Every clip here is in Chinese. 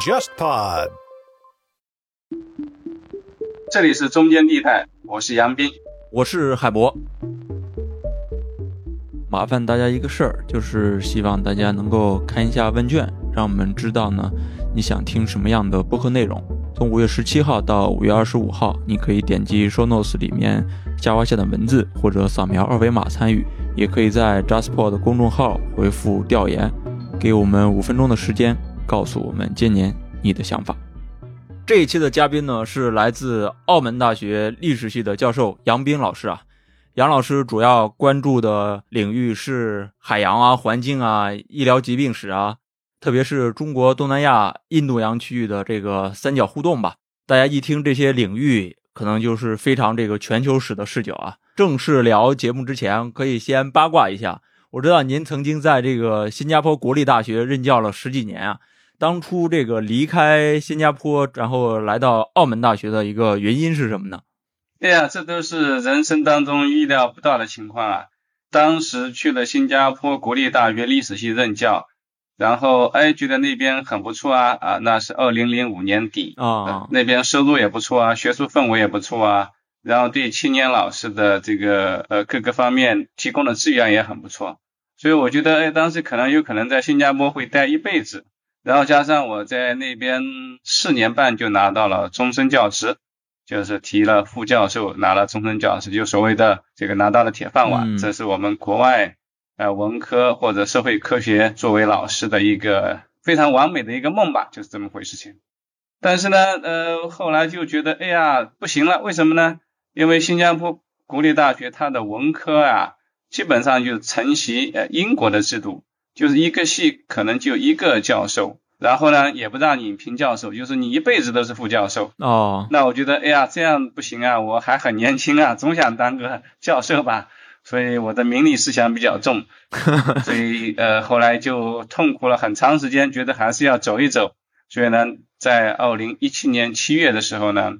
JustPod，这里是中间地带，我是杨斌，我是海博。麻烦大家一个事儿，就是希望大家能够看一下问卷，让我们知道呢你想听什么样的播客内容。从五月十七号到五月二十五号，你可以点击 Show Notes 里面下划线的文字，或者扫描二维码参与，也可以在 JustPod 公众号回复调研，给我们五分钟的时间，告诉我们今年你的想法。这一期的嘉宾呢是来自澳门大学历史系的教授杨斌老师啊。杨老师主要关注的领域是海洋啊、环境啊、医疗疾病史啊，特别是中国东南亚、印度洋区域的这个三角互动吧。大家一听这些领域，可能就是非常这个全球史的视角啊。正式聊节目之前，可以先八卦一下。我知道您曾经在这个新加坡国立大学任教了十几年啊。当初这个离开新加坡，然后来到澳门大学的一个原因是什么呢？对呀，这都是人生当中意料不到的情况啊！当时去了新加坡国立大学历史系任教，然后哎觉得那边很不错啊啊，那是二零零五年底啊，那边收入也不错啊，学术氛围也不错啊，然后对青年老师的这个呃各个方面提供的资源也很不错，所以我觉得哎当时可能有可能在新加坡会待一辈子，然后加上我在那边四年半就拿到了终身教职。就是提了副教授，拿了终身教师，就所谓的这个拿到了铁饭碗，这是我们国外呃文科或者社会科学作为老师的一个非常完美的一个梦吧，就是这么回事情。但是呢，呃，后来就觉得，哎呀，不行了，为什么呢？因为新加坡国立大学它的文科啊，基本上就承袭呃英国的制度，就是一个系可能就一个教授。然后呢，也不让你评教授，就是你一辈子都是副教授哦。那我觉得，哎呀，这样不行啊，我还很年轻啊，总想当个 教授吧。所以我的名利思想比较重，所以呃，后来就痛苦了很长时间，觉得还是要走一走。所以呢，在二零一七年七月的时候呢，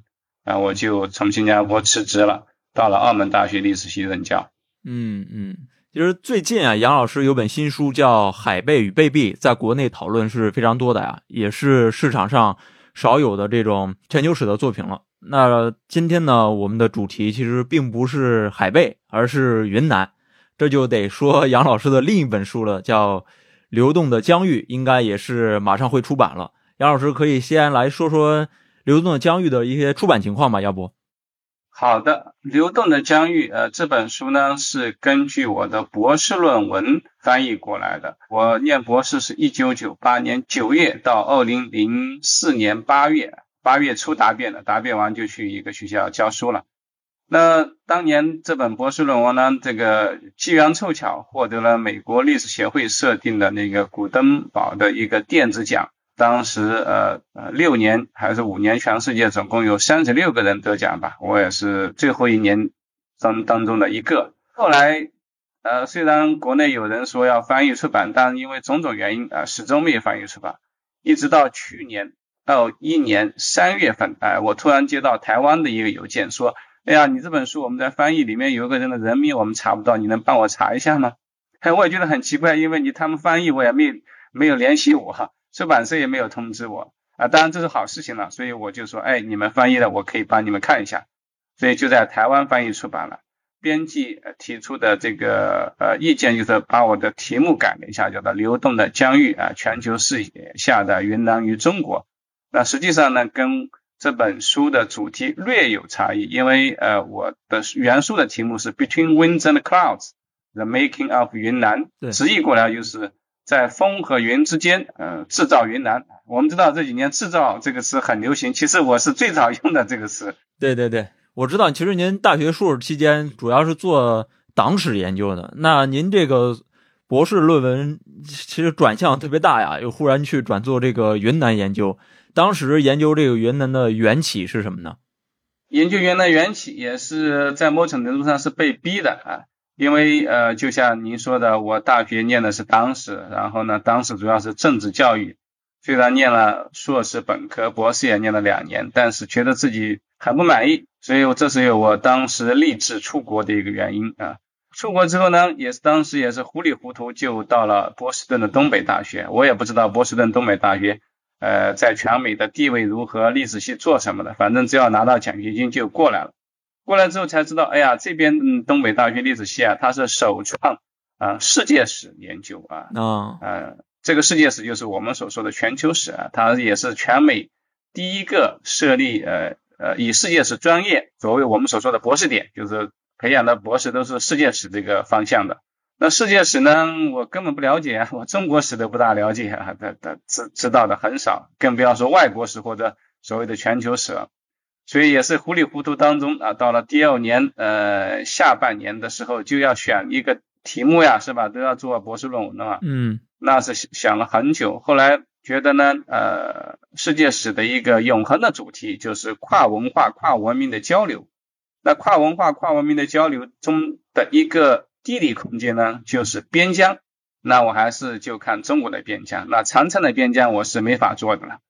啊，我就从新加坡辞职了，到了澳门大学历史系任教。嗯嗯。其实最近啊，杨老师有本新书叫《海贝与贝币》，在国内讨论是非常多的呀，也是市场上少有的这种全球史的作品了。那今天呢，我们的主题其实并不是海贝，而是云南，这就得说杨老师的另一本书了，叫《流动的疆域》，应该也是马上会出版了。杨老师可以先来说说《流动的疆域》的一些出版情况吧？要不？好的，流动的疆域，呃，这本书呢是根据我的博士论文翻译过来的。我念博士是一九九八年九月到二零零四年八月，八月初答辩的，答辩完就去一个学校教书了。那当年这本博士论文呢，这个机缘凑巧获得了美国历史协会设定的那个古登堡的一个电子奖。当时呃呃六年还是五年，全世界总共有三十六个人得奖吧，我也是最后一年当当中的一个。后来呃虽然国内有人说要翻译出版，但因为种种原因啊始终没有翻译出版。一直到去年到一年三月份，哎我突然接到台湾的一个邮件说，哎呀你这本书我们在翻译里面有一个人的人名我们查不到，你能帮我查一下吗？哎我也觉得很奇怪，因为你他们翻译我也没没有联系我哈。出版社也没有通知我啊，当然这是好事情了，所以我就说，哎，你们翻译的，我可以帮你们看一下，所以就在台湾翻译出版了。编辑提出的这个呃意见就是把我的题目改了一下，叫做《流动的疆域》啊，全球视野下的云南与中国。那实际上呢，跟这本书的主题略有差异，因为呃我的原书的题目是 Between Winds and Clouds：The Making of 云南，直译过来就是。在风和云之间，呃，制造云南。我们知道这几年“制造”这个词很流行，其实我是最早用的这个词。对对对，我知道。其实您大学硕士期间主要是做党史研究的，那您这个博士论文其实转向特别大呀，又忽然去转做这个云南研究。当时研究这个云南的缘起是什么呢？研究云南缘起也是在某种程度上是被逼的啊。因为呃，就像您说的，我大学念的是党史，然后呢，党史主要是政治教育。虽然念了硕士、本科、博士也念了两年，但是觉得自己很不满意，所以我这是有我当时立志出国的一个原因啊。出国之后呢，也是当时也是糊里糊涂就到了波士顿的东北大学。我也不知道波士顿东北大学，呃，在全美的地位如何，历史系做什么的，反正只要拿到奖学金就过来了。过来之后才知道，哎呀，这边嗯东北大学历史系啊，它是首创啊世界史研究啊，啊，呃，这个世界史就是我们所说的全球史啊，它也是全美第一个设立呃呃以世界史专业，作为我们所说的博士点，就是培养的博士都是世界史这个方向的。那世界史呢，我根本不了解啊，我中国史都不大了解啊，他他知知道的很少，更不要说外国史或者所谓的全球史了。所以也是糊里糊涂当中啊，到了第二年呃下半年的时候就要选一个题目呀，是吧？都要做博士论文了。嗯，那是想了很久，后来觉得呢，呃，世界史的一个永恒的主题就是跨文化、跨文明的交流。那跨文化、跨文明的交流中的一个地理空间呢，就是边疆。那我还是就看中国的边疆。那长城的边疆我是没法做的了。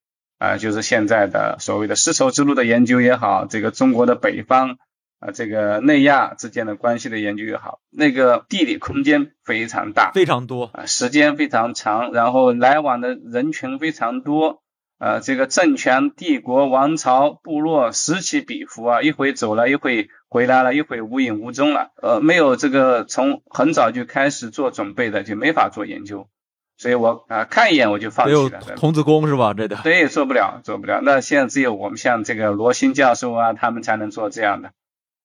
啊，就是现在的所谓的丝绸之路的研究也好，这个中国的北方啊，这个内亚之间的关系的研究也好，那个地理空间非常大，非常多啊，时间非常长，然后来往的人群非常多，呃，这个政权、帝国、王朝、部落此起彼伏啊，一会走了，一会回来了，一会无影无踪了，呃，没有这个从很早就开始做准备的，就没法做研究。所以我啊看一眼我就放弃了。童子功是吧？这的。对，做不了，做不了。那现在只有我们像这个罗新教授啊，他们才能做这样的。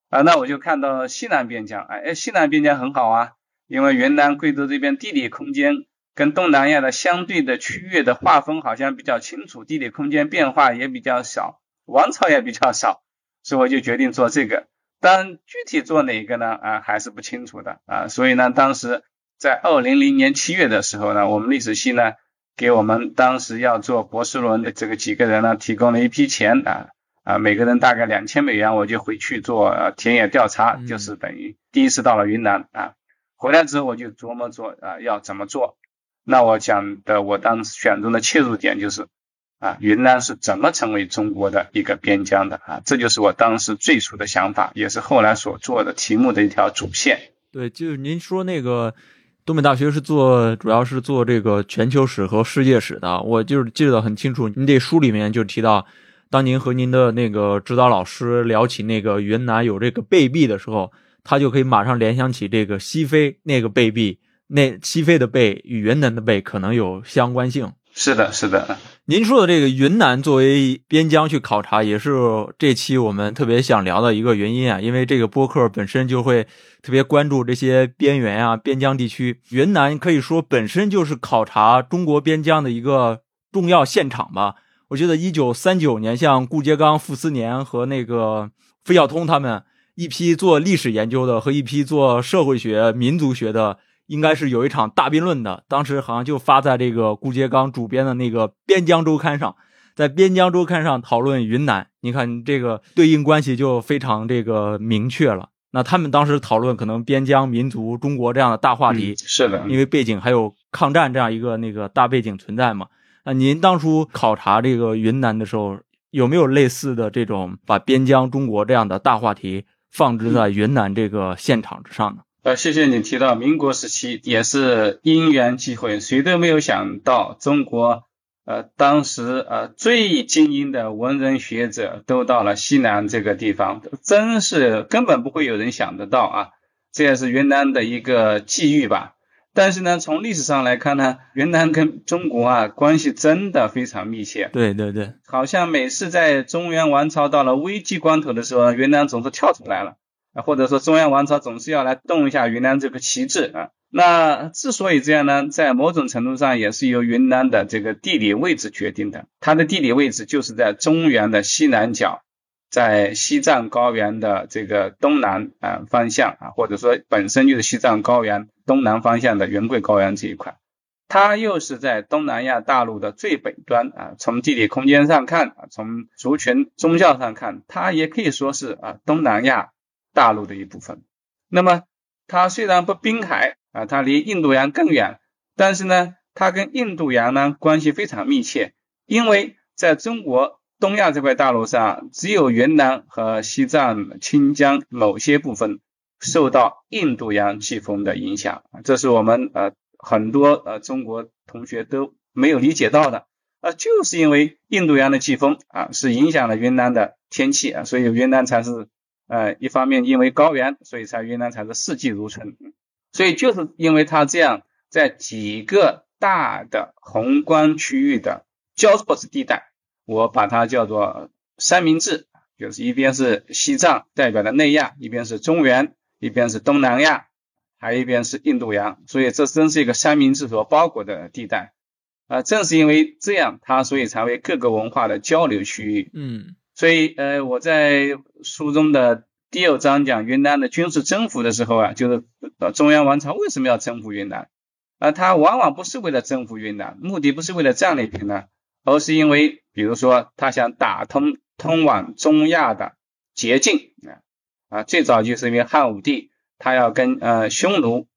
啊，那我就看到西南边疆，哎哎，西南边疆很好啊，因为云南、贵州这边地理空间跟东南亚的相对的区域的划分好像比较清楚，地理空间变化也比较少，王朝也比较少，所以我就决定做这个。但具体做哪个呢？啊，还是不清楚的啊。所以呢，当时。在二零零年七月的时候呢，我们历史系呢给我们当时要做博士论文的这个几个人呢提供了一批钱啊啊，每个人大概两千美元，我就回去做田野调查，就是等于第一次到了云南啊，回来之后我就琢磨做啊要怎么做。那我讲的我当时选中的切入点就是啊，云南是怎么成为中国的一个边疆的啊，这就是我当时最初的想法，也是后来所做的题目的一条主线。对，就是您说那个。东北大学是做，主要是做这个全球史和世界史的。我就是记得很清楚，你这书里面就提到，当您和您的那个指导老师聊起那个云南有这个贝币的时候，他就可以马上联想起这个西非那个贝币，那西非的贝与云南的贝可能有相关性。是的，是的。您说的这个云南作为边疆去考察，也是这期我们特别想聊的一个原因啊。因为这个播客本身就会特别关注这些边缘啊、边疆地区。云南可以说本身就是考察中国边疆的一个重要现场吧。我觉得一九三九年，像顾颉刚、傅斯年和那个费孝通他们一批做历史研究的和一批做社会学、民族学的。应该是有一场大辩论的，当时好像就发在这个顾颉刚主编的那个《边疆周刊》上，在《边疆周刊》上讨论云南，你看这个对应关系就非常这个明确了。那他们当时讨论可能边疆、民族、中国这样的大话题，是的，因为背景还有抗战这样一个那个大背景存在嘛。那您当初考察这个云南的时候，有没有类似的这种把边疆、中国这样的大话题放置在云南这个现场之上呢？呃，谢谢你提到民国时期也是因缘际会，谁都没有想到中国呃当时呃最精英的文人学者都到了西南这个地方，真是根本不会有人想得到啊，这也是云南的一个际遇吧。但是呢，从历史上来看呢，云南跟中国啊关系真的非常密切。对对对，好像每次在中原王朝到了危机关头的时候，云南总是跳出来了。啊，或者说中央王朝总是要来动一下云南这个旗帜啊。那之所以这样呢，在某种程度上也是由云南的这个地理位置决定的。它的地理位置就是在中原的西南角，在西藏高原的这个东南啊方向啊，或者说本身就是西藏高原东南方向的云贵高原这一块。它又是在东南亚大陆的最北端啊。从地理空间上看啊，从族群宗教上看，它也可以说是啊东南亚。大陆的一部分，那么它虽然不滨海啊，它离印度洋更远，但是呢，它跟印度洋呢关系非常密切，因为在中国东亚这块大陆上，只有云南和西藏、新疆某些部分受到印度洋季风的影响，这是我们呃很多呃中国同学都没有理解到的。啊，就是因为印度洋的季风啊是影响了云南的天气啊，所以云南才是呃一方面因为高原，所以才云南才是四季如春，所以就是因为它这样在几个大的宏观区域的交错之地带，我把它叫做三明治。就是一边是西藏代表的内亚，一边是中原，一边是东南亚，还一边是印度洋，所以这真是一个三明治所包裹的地带啊！正是因为这样，它所以成为各个文化的交流区域。嗯，所以呃，我在书中的第二章讲云南的军事征服的时候啊，就是中央王朝为什么要征服云南啊？他往往不是为了征服云南，目的不是为了战利品呢，而是因为比如说他想打通。通往中亚的捷径啊啊，最早就是因为汉武帝他要跟呃匈奴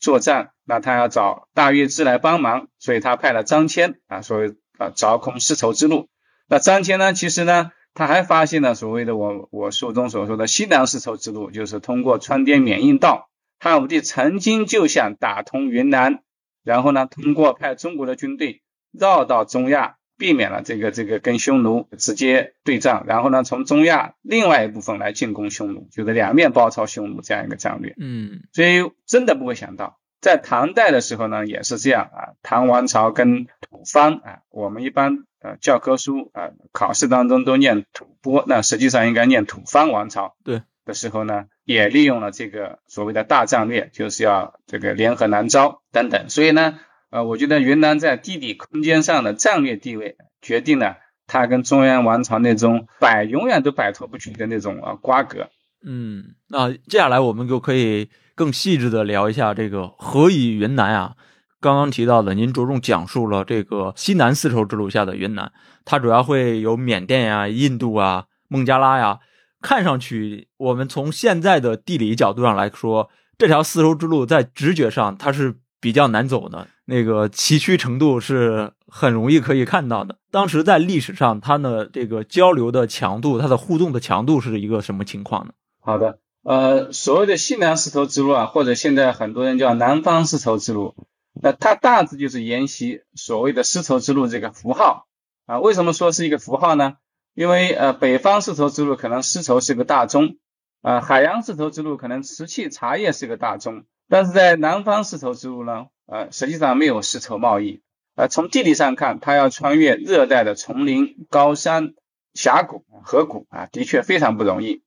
作战，那他要找大月支来帮忙，所以他派了张骞啊，所谓啊凿空丝绸之路。那张骞呢，其实呢，他还发现了所谓的我我书中所说的西南丝绸之路，就是通过川滇缅印道。汉武帝曾经就想打通云南，然后呢，通过派中国的军队绕到中亚。避免了这个这个跟匈奴直接对仗，然后呢，从中亚另外一部分来进攻匈奴，就是两面包抄匈奴这样一个战略。嗯，所以真的不会想到，在唐代的时候呢，也是这样啊。唐王朝跟吐蕃啊，我们一般呃教科书啊考试当中都念吐蕃，那实际上应该念吐蕃王朝。对的时候呢，也利用了这个所谓的大战略，就是要这个联合南诏等等。所以呢。呃，我觉得云南在地理空间上的战略地位，决定了它跟中原王朝那种摆永远都摆脱不去的那种啊瓜葛。嗯，那接下来我们就可以更细致的聊一下这个何以云南啊。刚刚提到的，您着重讲述了这个西南丝绸之路下的云南，它主要会有缅甸呀、印度啊、孟加拉呀。看上去，我们从现在的地理角度上来说，这条丝绸之路在直觉上它是比较难走的。那个崎岖程度是很容易可以看到的。当时在历史上，它的这个交流的强度，它的互动的强度是一个什么情况呢？好的，呃，所谓的西南丝绸之路啊，或者现在很多人叫南方丝绸之路，那它大致就是沿袭所谓的丝绸之路这个符号啊。为什么说是一个符号呢？因为呃，北方丝绸之路可能丝绸是个大宗啊，海洋丝绸之路可能瓷器茶叶是个大宗，但是在南方丝绸之路呢？呃，实际上没有丝绸贸易。呃，从地理上看，它要穿越热带的丛林、高山、峡谷、河谷啊，的确非常不容易。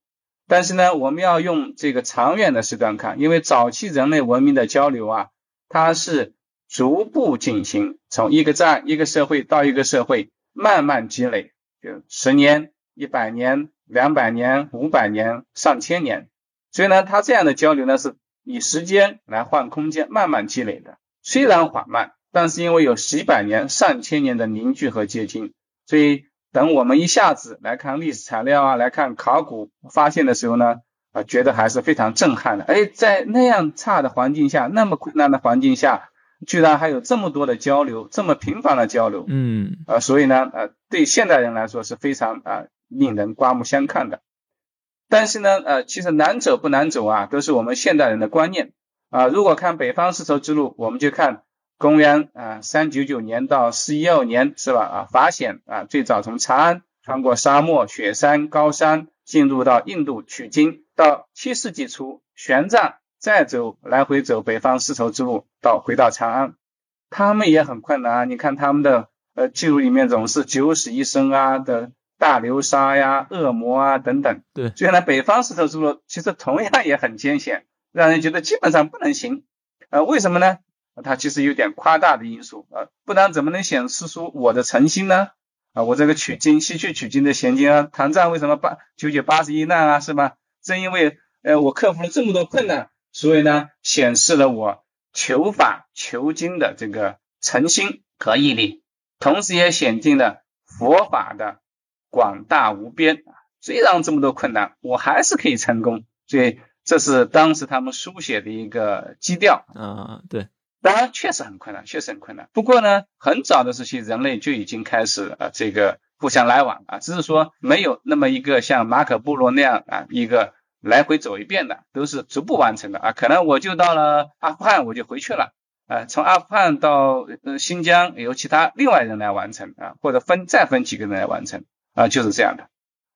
但是呢，我们要用这个长远的时段看，因为早期人类文明的交流啊，它是逐步进行，从一个站、一个社会到一个社会，慢慢积累，就十年、一百年、两百年、五百年、上千年。所以呢，他这样的交流呢，是以时间来换空间，慢慢积累的。虽然缓慢，但是因为有几百年、上千年的凝聚和结晶，所以等我们一下子来看历史材料啊，来看考古发现的时候呢，啊，觉得还是非常震撼的。哎，在那样差的环境下，那么困难的环境下，居然还有这么多的交流，这么频繁的交流，嗯，啊，所以呢，呃，对现代人来说是非常啊令人刮目相看的。但是呢，呃，其实难走不难走啊，都是我们现代人的观念。啊，如果看北方丝绸之路，我们就看公元啊三九九年到四一二年是吧？啊，法显啊最早从长安穿过沙漠、雪山、高山，进入到印度取经，到七世纪初玄奘再走来回走北方丝绸之路到回到长安，他们也很困难啊。你看他们的呃记录里面总是九死一生啊的大流沙呀、恶魔啊等等。对，所以呢，北方丝绸之路其实同样也很艰险。让人觉得基本上不能行，呃，为什么呢？它其实有点夸大的因素，呃，不然怎么能显示出我的诚心呢？啊，我这个取经西去取经的贤经啊，唐藏为什么八九九八十一难啊，是吧？正因为呃我克服了这么多困难，所以呢，显示了我求法求经的这个诚心和毅力，同时也显尽了佛法的广大无边啊虽然这么多困难，我还是可以成功，所以。这是当时他们书写的一个基调啊，对，当然确实很困难，确实很困难。不过呢，很早的时期人类就已经开始啊，这个互相来往啊，只是说没有那么一个像马可波罗那样啊，一个来回走一遍的，都是逐步完成的啊。可能我就到了阿富汗，我就回去了啊。从阿富汗到呃新疆，由其他另外人来完成啊，或者分再分几个人来完成啊，就是这样的。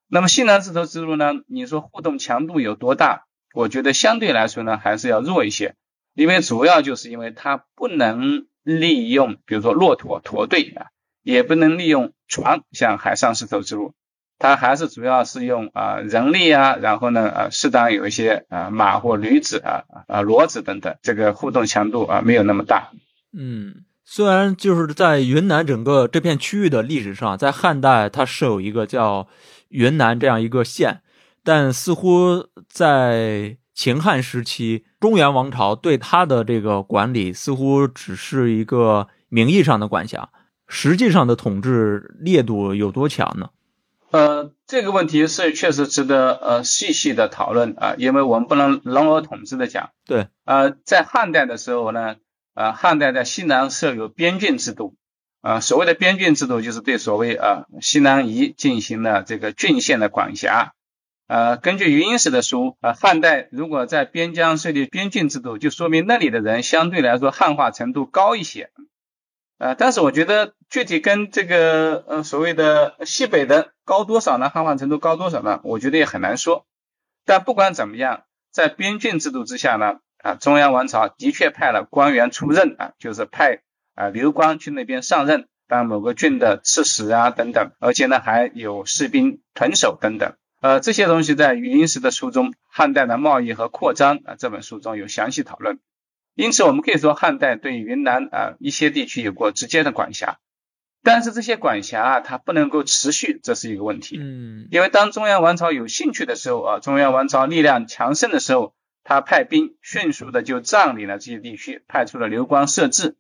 那么西南丝绸之路呢？你说互动强度有多大？我觉得相对来说呢，还是要弱一些，因为主要就是因为它不能利用，比如说骆驼驼队啊，也不能利用船，像海上丝绸之路。它还是主要是用啊人力啊，然后呢啊适当有一些啊马或驴子啊啊骡子等等，这个互动强度啊没有那么大。嗯，虽然就是在云南整个这片区域的历史上，在汉代它设有一个叫云南这样一个县，但似乎在秦汉时期，中原王朝对它的这个管理似乎只是一个名义上的管辖，实际上的统治烈度有多强呢？呃，这个问题是确实值得呃细细的讨论啊，因为我们不能笼而统之的讲。对，呃，在汉代的时候呢，呃，汉代在西南设有边郡制度，啊，所谓的边郡制度就是对所谓啊西南夷进行了这个郡县的管辖。呃，根据余英时的书，呃，汉代如果在边疆设立边郡制度，就说明那里的人相对来说汉化程度高一些。呃，但是我觉得具体跟这个呃所谓的西北的高多少呢？汉化程度高多少呢？我觉得也很难说。但不管怎么样，在边郡制度之下呢，啊，中央王朝的确派了官员出任啊，就是派啊刘光去那边上任，当某个郡的刺史啊等等，而且呢还有士兵屯守等等。呃，这些东西在余英时的书中《汉代的贸易和扩张》啊这本书中有详细讨论。因此，我们可以说汉代对云南啊一些地区有过直接的管辖，但是这些管辖啊它不能够持续，这是一个问题。嗯，因为当中央王朝有兴趣的时候啊，中央王朝力量强盛的时候，他派兵迅速的就占领了这些地区，派出了流光设置。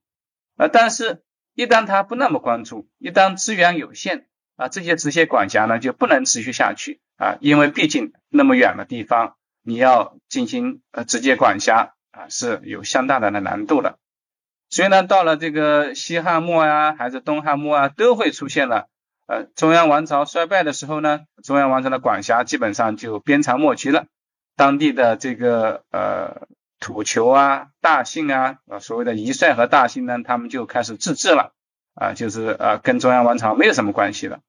啊，但是，一旦他不那么关注，一旦资源有限啊，这些直接管辖呢就不能持续下去啊，因为毕竟那么远的地方，你要进行呃直接管辖。啊，是有相当大的难度的。所以呢，到了这个西汉末啊，还是东汉末啊，都会出现了。呃，中央王朝衰败的时候呢，中央王朝的管辖基本上就鞭长莫及了。当地的这个呃土酋啊、大姓啊，呃所谓的夷帅和大姓呢，他们就开始自治了。啊，就是呃跟中央王朝没有什么关系了。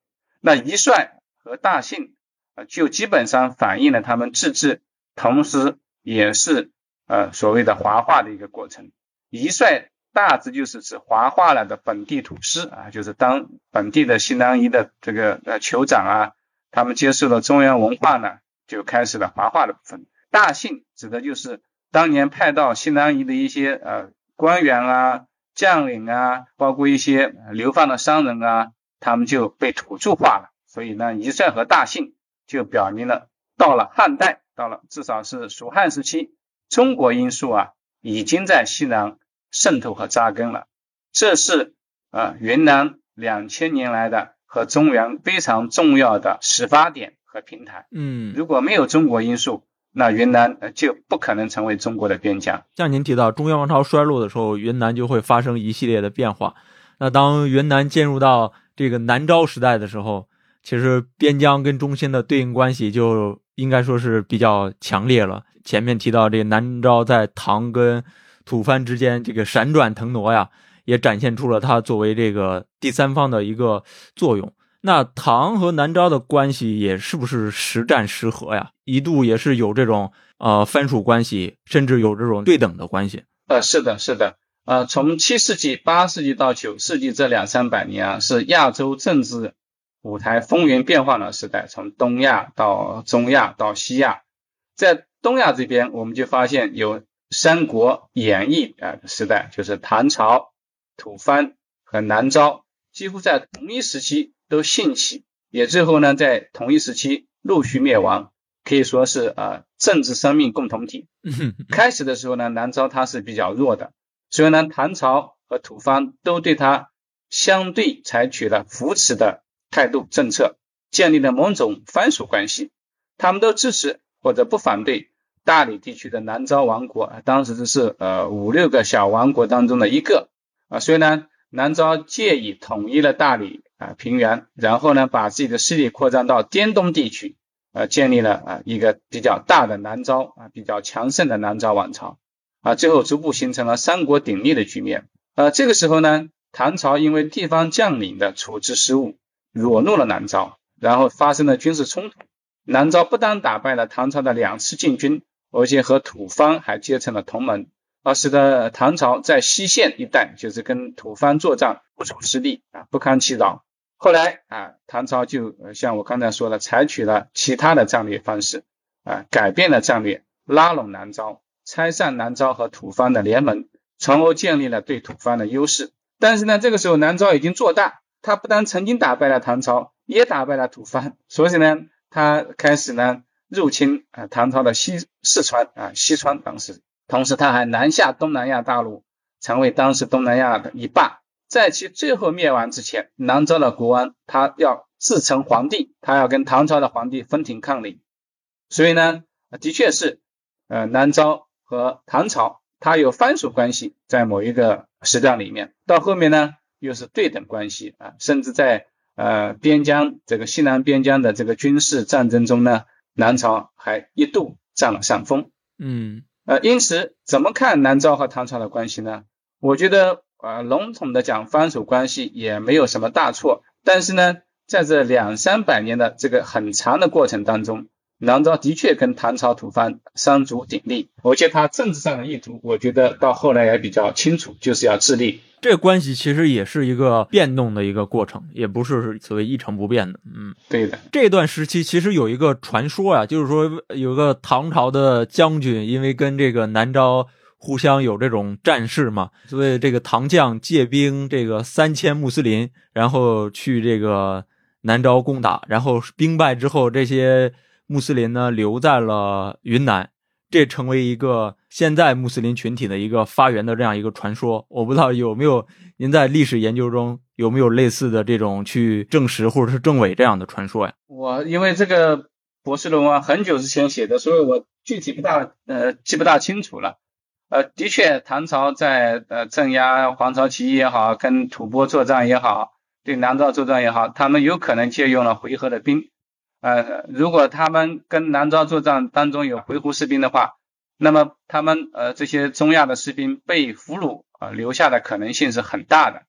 那夷帅和大姓啊，就基本上反映了他们自治，同时也是。呃，所谓的华化的一个过程，夷帅大致就是指华化了的本地土司啊，就是当本地的西南夷的这个呃酋长啊，他们接受了中原文化呢，就开始了华化的部分。大姓指的就是当年派到西南夷的一些呃官员啊、将领啊，包括一些流放的商人啊，他们就被土著化了。所以呢，夷帅和大姓就表明了，到了汉代，到了至少是蜀汉时期。中国因素啊，已经在西南渗透和扎根了。这是啊，云南两千年来的和中原非常重要的始发点和平台。嗯，如果没有中国因素，那云南就不可能成为中国的边疆。像您提到中原王朝衰落的时候，云南就会发生一系列的变化。那当云南进入到这个南诏时代的时候，其实边疆跟中心的对应关系就应该说是比较强烈了。前面提到这个南诏在唐跟吐蕃之间这个闪转腾挪呀，也展现出了它作为这个第三方的一个作用。那唐和南诏的关系也是不是时战时和呀？一度也是有这种呃藩属关系，甚至有这种对等的关系。呃，是的，是的。呃，从七世纪、八世纪到九世纪这两三百年啊，是亚洲政治舞台风云变幻的时代，从东亚到中亚到西亚，在。东亚这边，我们就发现有三国演义啊时代，就是唐朝、吐蕃和南诏，几乎在同一时期都兴起，也最后呢在同一时期陆续灭亡，可以说是啊政治生命共同体。开始的时候呢，南诏它是比较弱的，所以呢唐朝和吐蕃都对它相对采取了扶持的态度政策，建立了某种藩属关系，他们都支持或者不反对。大理地区的南诏王国，当时只是呃五六个小王国当中的一个啊，所以呢，南诏借以统一了大理啊平原，然后呢，把自己的势力扩张到滇东地区呃，建立了啊一个比较大的南诏啊，比较强盛的南诏王朝啊，最后逐步形成了三国鼎立的局面。呃，这个时候呢，唐朝因为地方将领的处置失误，惹怒了南诏，然后发生了军事冲突。南诏不但打败了唐朝的两次进军，而且和吐蕃还结成了同盟。而使得唐朝在西线一带，就是跟吐蕃作战不出失利啊，不堪其扰。后来啊，唐朝就像我刚才说的，采取了其他的战略方式啊，改变了战略，拉拢南诏，拆散南诏和吐蕃的联盟，从而建立了对吐蕃的优势。但是呢，这个时候南诏已经做大，他不但曾经打败了唐朝，也打败了吐蕃，所以呢，他开始呢入侵啊唐朝的西四川啊西川当时。同时，他还南下东南亚大陆，成为当时东南亚的一霸。在其最后灭亡之前，南诏的国王他要自称皇帝，他要跟唐朝的皇帝分庭抗礼。所以呢，的确是，呃，南诏和唐朝它有藩属关系，在某一个时段里面，到后面呢又是对等关系啊，甚至在呃边疆这个西南边疆的这个军事战争中呢，南朝还一度占了上风。嗯。呃，因此怎么看南诏和唐朝的关系呢？我觉得，呃，笼统的讲藩属关系也没有什么大错。但是呢，在这两三百年的这个很长的过程当中，南诏的确跟唐朝吐蕃三足鼎立，而且他政治上的意图，我觉得到后来也比较清楚，就是要自立。这个关系其实也是一个变动的一个过程，也不是所谓一成不变的。嗯，对的。这段时期其实有一个传说啊，就是说有个唐朝的将军，因为跟这个南诏互相有这种战事嘛，所以这个唐将借兵这个三千穆斯林，然后去这个南诏攻打，然后兵败之后，这些穆斯林呢留在了云南。这成为一个现在穆斯林群体的一个发源的这样一个传说，我不知道有没有您在历史研究中有没有类似的这种去证实或者是证伪这样的传说呀？我因为这个博士论文很久之前写的，所以我具体不大呃记不大清楚了。呃，的确，唐朝在呃镇压黄巢起义也好，跟吐蕃作战也好，对南诏作战也好，他们有可能借用了回纥的兵。呃，如果他们跟南诏作战当中有回鹘士兵的话，那么他们呃这些中亚的士兵被俘虏啊留下的可能性是很大的。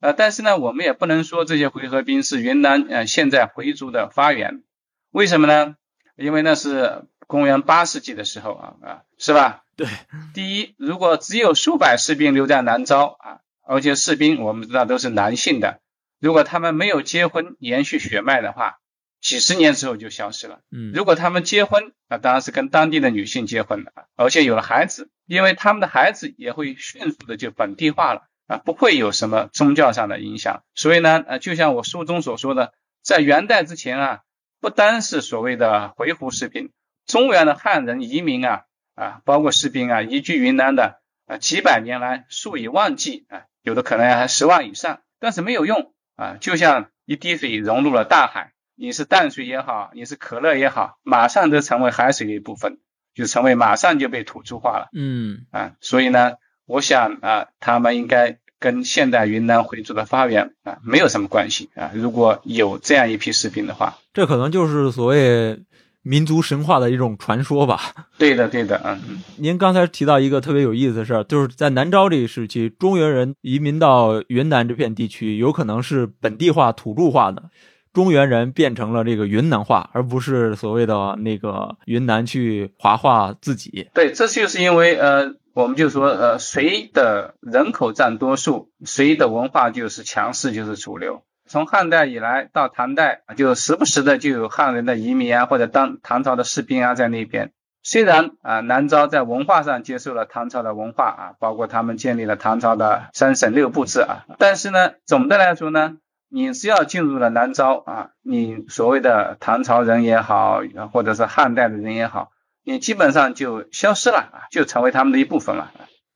呃，但是呢，我们也不能说这些回纥兵是云南呃现在回族的发源，为什么呢？因为那是公元八世纪的时候啊啊，是吧？对。第一，如果只有数百士兵留在南诏啊，而且士兵我们知道都是男性的，如果他们没有结婚延续血脉的话。几十年之后就消失了。嗯，如果他们结婚，那当然是跟当地的女性结婚了，而且有了孩子，因为他们的孩子也会迅速的就本地化了啊，不会有什么宗教上的影响。所以呢，呃，就像我书中所说的，在元代之前啊，不单是所谓的回鹘士兵，中原的汉人移民啊啊，包括士兵啊，移居云南的啊，几百年来数以万计啊，有的可能还十万以上，但是没有用啊，就像一滴水融入了大海。你是淡水也好，你是可乐也好，马上都成为海水的一部分，就成为马上就被土著化了。嗯啊，所以呢，我想啊，他们应该跟现代云南回族的发源啊没有什么关系啊。如果有这样一批士兵的话，这可能就是所谓民族神话的一种传说吧。对的，对的，嗯嗯。您刚才提到一个特别有意思的事儿，就是在南诏这一时期，中原人移民到云南这片地区，有可能是本地化、土著化的。中原人变成了这个云南话，而不是所谓的那个云南去华化自己。对，这就是因为呃，我们就说呃，谁的人口占多数，谁的文化就是强势，就是主流。从汉代以来到唐代，就时不时的就有汉人的移民啊，或者当唐朝的士兵啊在那边。虽然啊，南诏在文化上接受了唐朝的文化啊，包括他们建立了唐朝的三省六部制啊，但是呢，总的来说呢。你只要进入了南诏啊，你所谓的唐朝人也好，或者是汉代的人也好，你基本上就消失了啊，就成为他们的一部分了。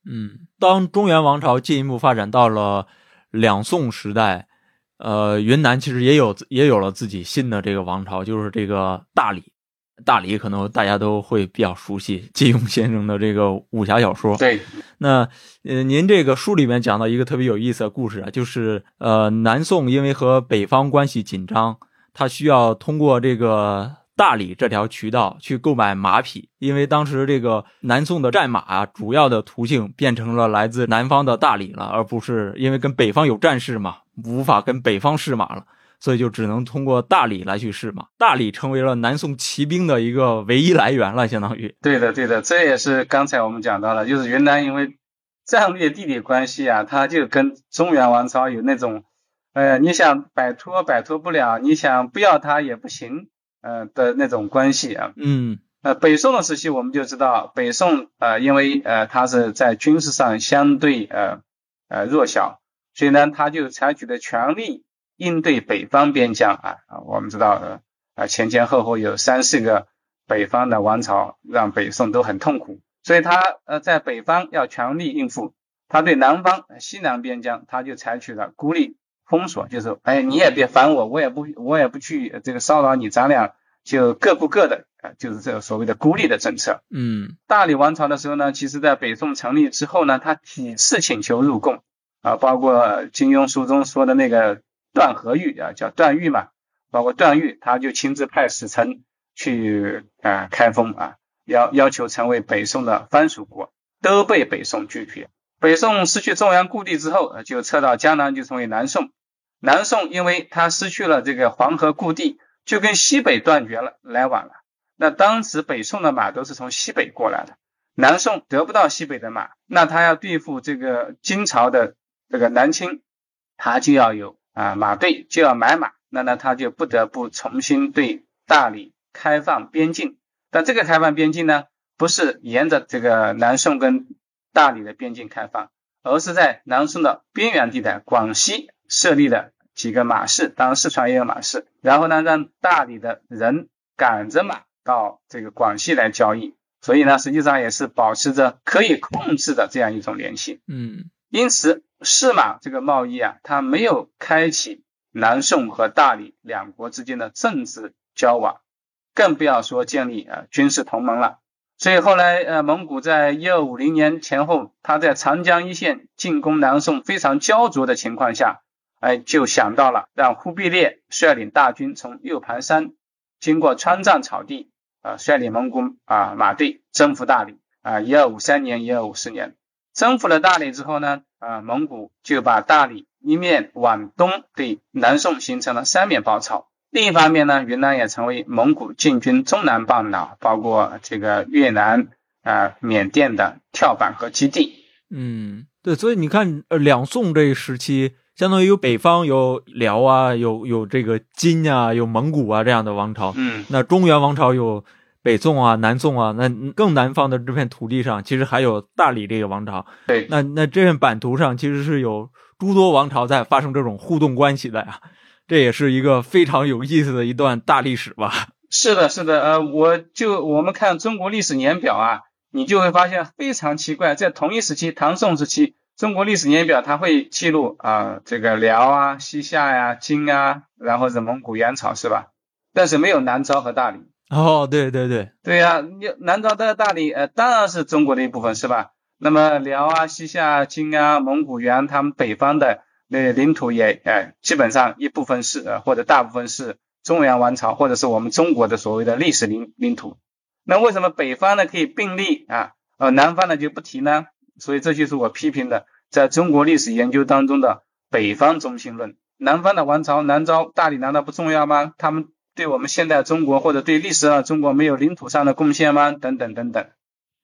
嗯，当中原王朝进一步发展到了两宋时代，呃，云南其实也有也有了自己新的这个王朝，就是这个大理。大理可能大家都会比较熟悉金庸先生的这个武侠小说。对，那呃，您这个书里面讲到一个特别有意思的故事啊，就是呃，南宋因为和北方关系紧张，他需要通过这个大理这条渠道去购买马匹，因为当时这个南宋的战马啊，主要的途径变成了来自南方的大理了，而不是因为跟北方有战事嘛，无法跟北方试马了，所以就只能通过大理来去试嘛。大理成为了南宋骑兵的一个唯一来源了，相当于。对的，对的，这也是刚才我们讲到了，就是云南因为战略地理关系啊，它就跟中原王朝有那种。呃，你想摆脱摆脱不了，你想不要它也不行，呃的那种关系啊。嗯。呃，北宋的时期我们就知道，北宋呃，因为呃它是在军事上相对呃呃弱小，所以呢，它就采取的权力应对北方边疆啊啊。我们知道呃前前后后有三四个北方的王朝，让北宋都很痛苦，所以他呃在北方要全力应付，他对南方西南边疆他就采取了孤立。封锁就是，哎，你也别烦我，我也不，我也不去这个骚扰你，咱俩就各顾各的，啊，就是这个所谓的孤立的政策。嗯，大理王朝的时候呢，其实在北宋成立之后呢，他几次请求入贡啊，包括金庸书中说的那个段和玉啊，叫段誉嘛，包括段誉，他就亲自派使臣去啊开封啊，要要求成为北宋的藩属国，都被北宋拒绝。北宋失去中原故地之后，就撤到江南，就成为南宋。南宋因为他失去了这个黄河故地，就跟西北断绝了来往了。那当时北宋的马都是从西北过来的，南宋得不到西北的马，那他要对付这个金朝的这个南侵，他就要有啊马队，就要买马。那那他就不得不重新对大理开放边境。但这个开放边境呢，不是沿着这个南宋跟大理的边境开放，而是在南宋的边缘地带广西。设立了几个马市，当然四川也有马市。然后呢，让大理的人赶着马到这个广西来交易，所以呢，实际上也是保持着可以控制的这样一种联系。嗯，因此是马这个贸易啊，它没有开启南宋和大理两国之间的政治交往，更不要说建立啊军事同盟了。所以后来呃，蒙古在一二五零年前后，他在长江一线进攻南宋非常焦灼的情况下。哎，就想到了让忽必烈率领大军从六盘山经过川藏草地，啊，率领蒙古啊马队征服大理啊。一二五三年、一二五四年，征服了大理之后呢，啊，蒙古就把大理一面往东对南宋形成了三面包抄。另一方面呢，云南也成为蒙古进军中南半岛，包括这个越南啊、缅甸的跳板和基地。嗯，对，所以你看，呃，两宋这一时期。相当于有北方有辽啊，有有这个金啊，有蒙古啊这样的王朝。嗯，那中原王朝有北宋啊、南宋啊，那更南方的这片土地上，其实还有大理这个王朝。对，那那这片版图上其实是有诸多王朝在发生这种互动关系的呀，这也是一个非常有意思的一段大历史吧。是的，是的，呃，我就我们看中国历史年表啊，你就会发现非常奇怪，在同一时期，唐宋时期。中国历史年表它会记录啊，这个辽啊、西夏呀、金啊，然后是蒙古、元朝是吧？但是没有南诏和大理。哦，对对对，对呀，你南诏的大理呃当然是中国的一部分是吧？那么辽啊、西夏、金啊、蒙古、元他们北方的那领土也呃基本上一部分是呃或者大部分是中原王朝或者是我们中国的所谓的历史领领土。那为什么北方呢可以并立啊？呃南方呢就不提呢？所以这就是我批评的，在中国历史研究当中的北方中心论。南方的王朝，南诏、大理难道不重要吗？他们对我们现代中国或者对历史上中国没有领土上的贡献吗？等等等等。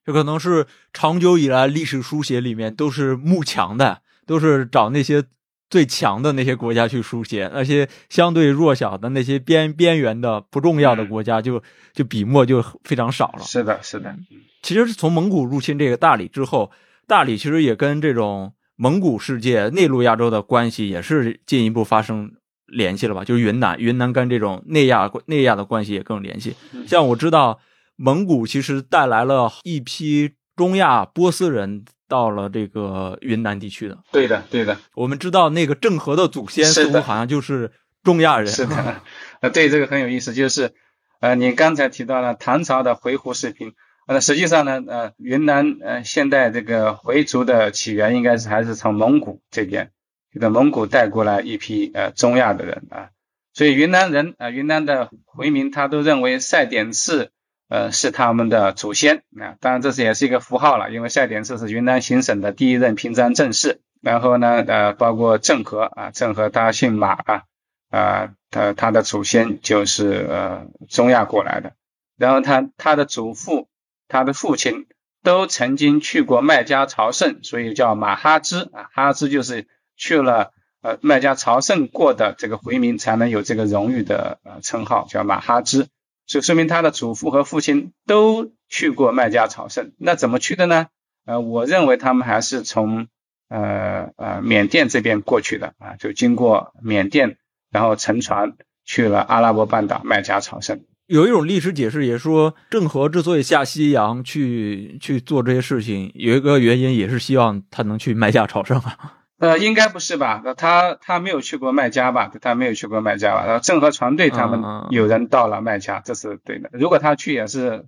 这可能是长久以来历史书写里面都是慕强的，都是找那些最强的那些国家去书写，那些相对弱小的那些边边缘的不重要的国家就就笔墨就非常少了。是的，是的。其实是从蒙古入侵这个大理之后。大理其实也跟这种蒙古世界、内陆亚洲的关系也是进一步发生联系了吧？就是云南，云南跟这种内亚、内亚的关系也更联系。像我知道，蒙古其实带来了一批中亚波斯人到了这个云南地区的。对的，对的。我们知道那个郑和的祖先似乎好像就是中亚人。是的，呃，对这个很有意思，就是呃，你刚才提到了唐朝的回鹘视频。那实际上呢，呃，云南呃现代这个回族的起源应该是还是从蒙古这边，这个蒙古带过来一批呃中亚的人啊，所以云南人啊，云南的回民他都认为赛典赤呃是他们的祖先啊，当然这是也是一个符号了，因为赛典赤是云南行省的第一任平章政事。然后呢，呃，包括郑和啊，郑和他姓马啊，啊，他他的祖先就是呃中亚过来的。然后他他的祖父、他的父亲都曾经去过麦加朝圣，所以叫马哈兹啊，哈兹就是去了呃麦加朝圣过的这个回民才能有这个荣誉的呃称号，叫马哈兹，所以说明他的祖父和父亲都去过麦加朝圣。那怎么去的呢？呃，我认为他们还是从呃呃，缅甸这边过去的啊，就经过缅甸，然后乘船去了阿拉伯半岛麦加朝圣。有一种历史解释也说，郑和之所以下西洋去去做这些事情，有一个原因也是希望他能去麦加朝圣啊。呃，应该不是吧？他他没有去过麦加吧？他没有去过麦加吧？然后郑和船队他们有人到了麦加，这是对的。如果他去也是。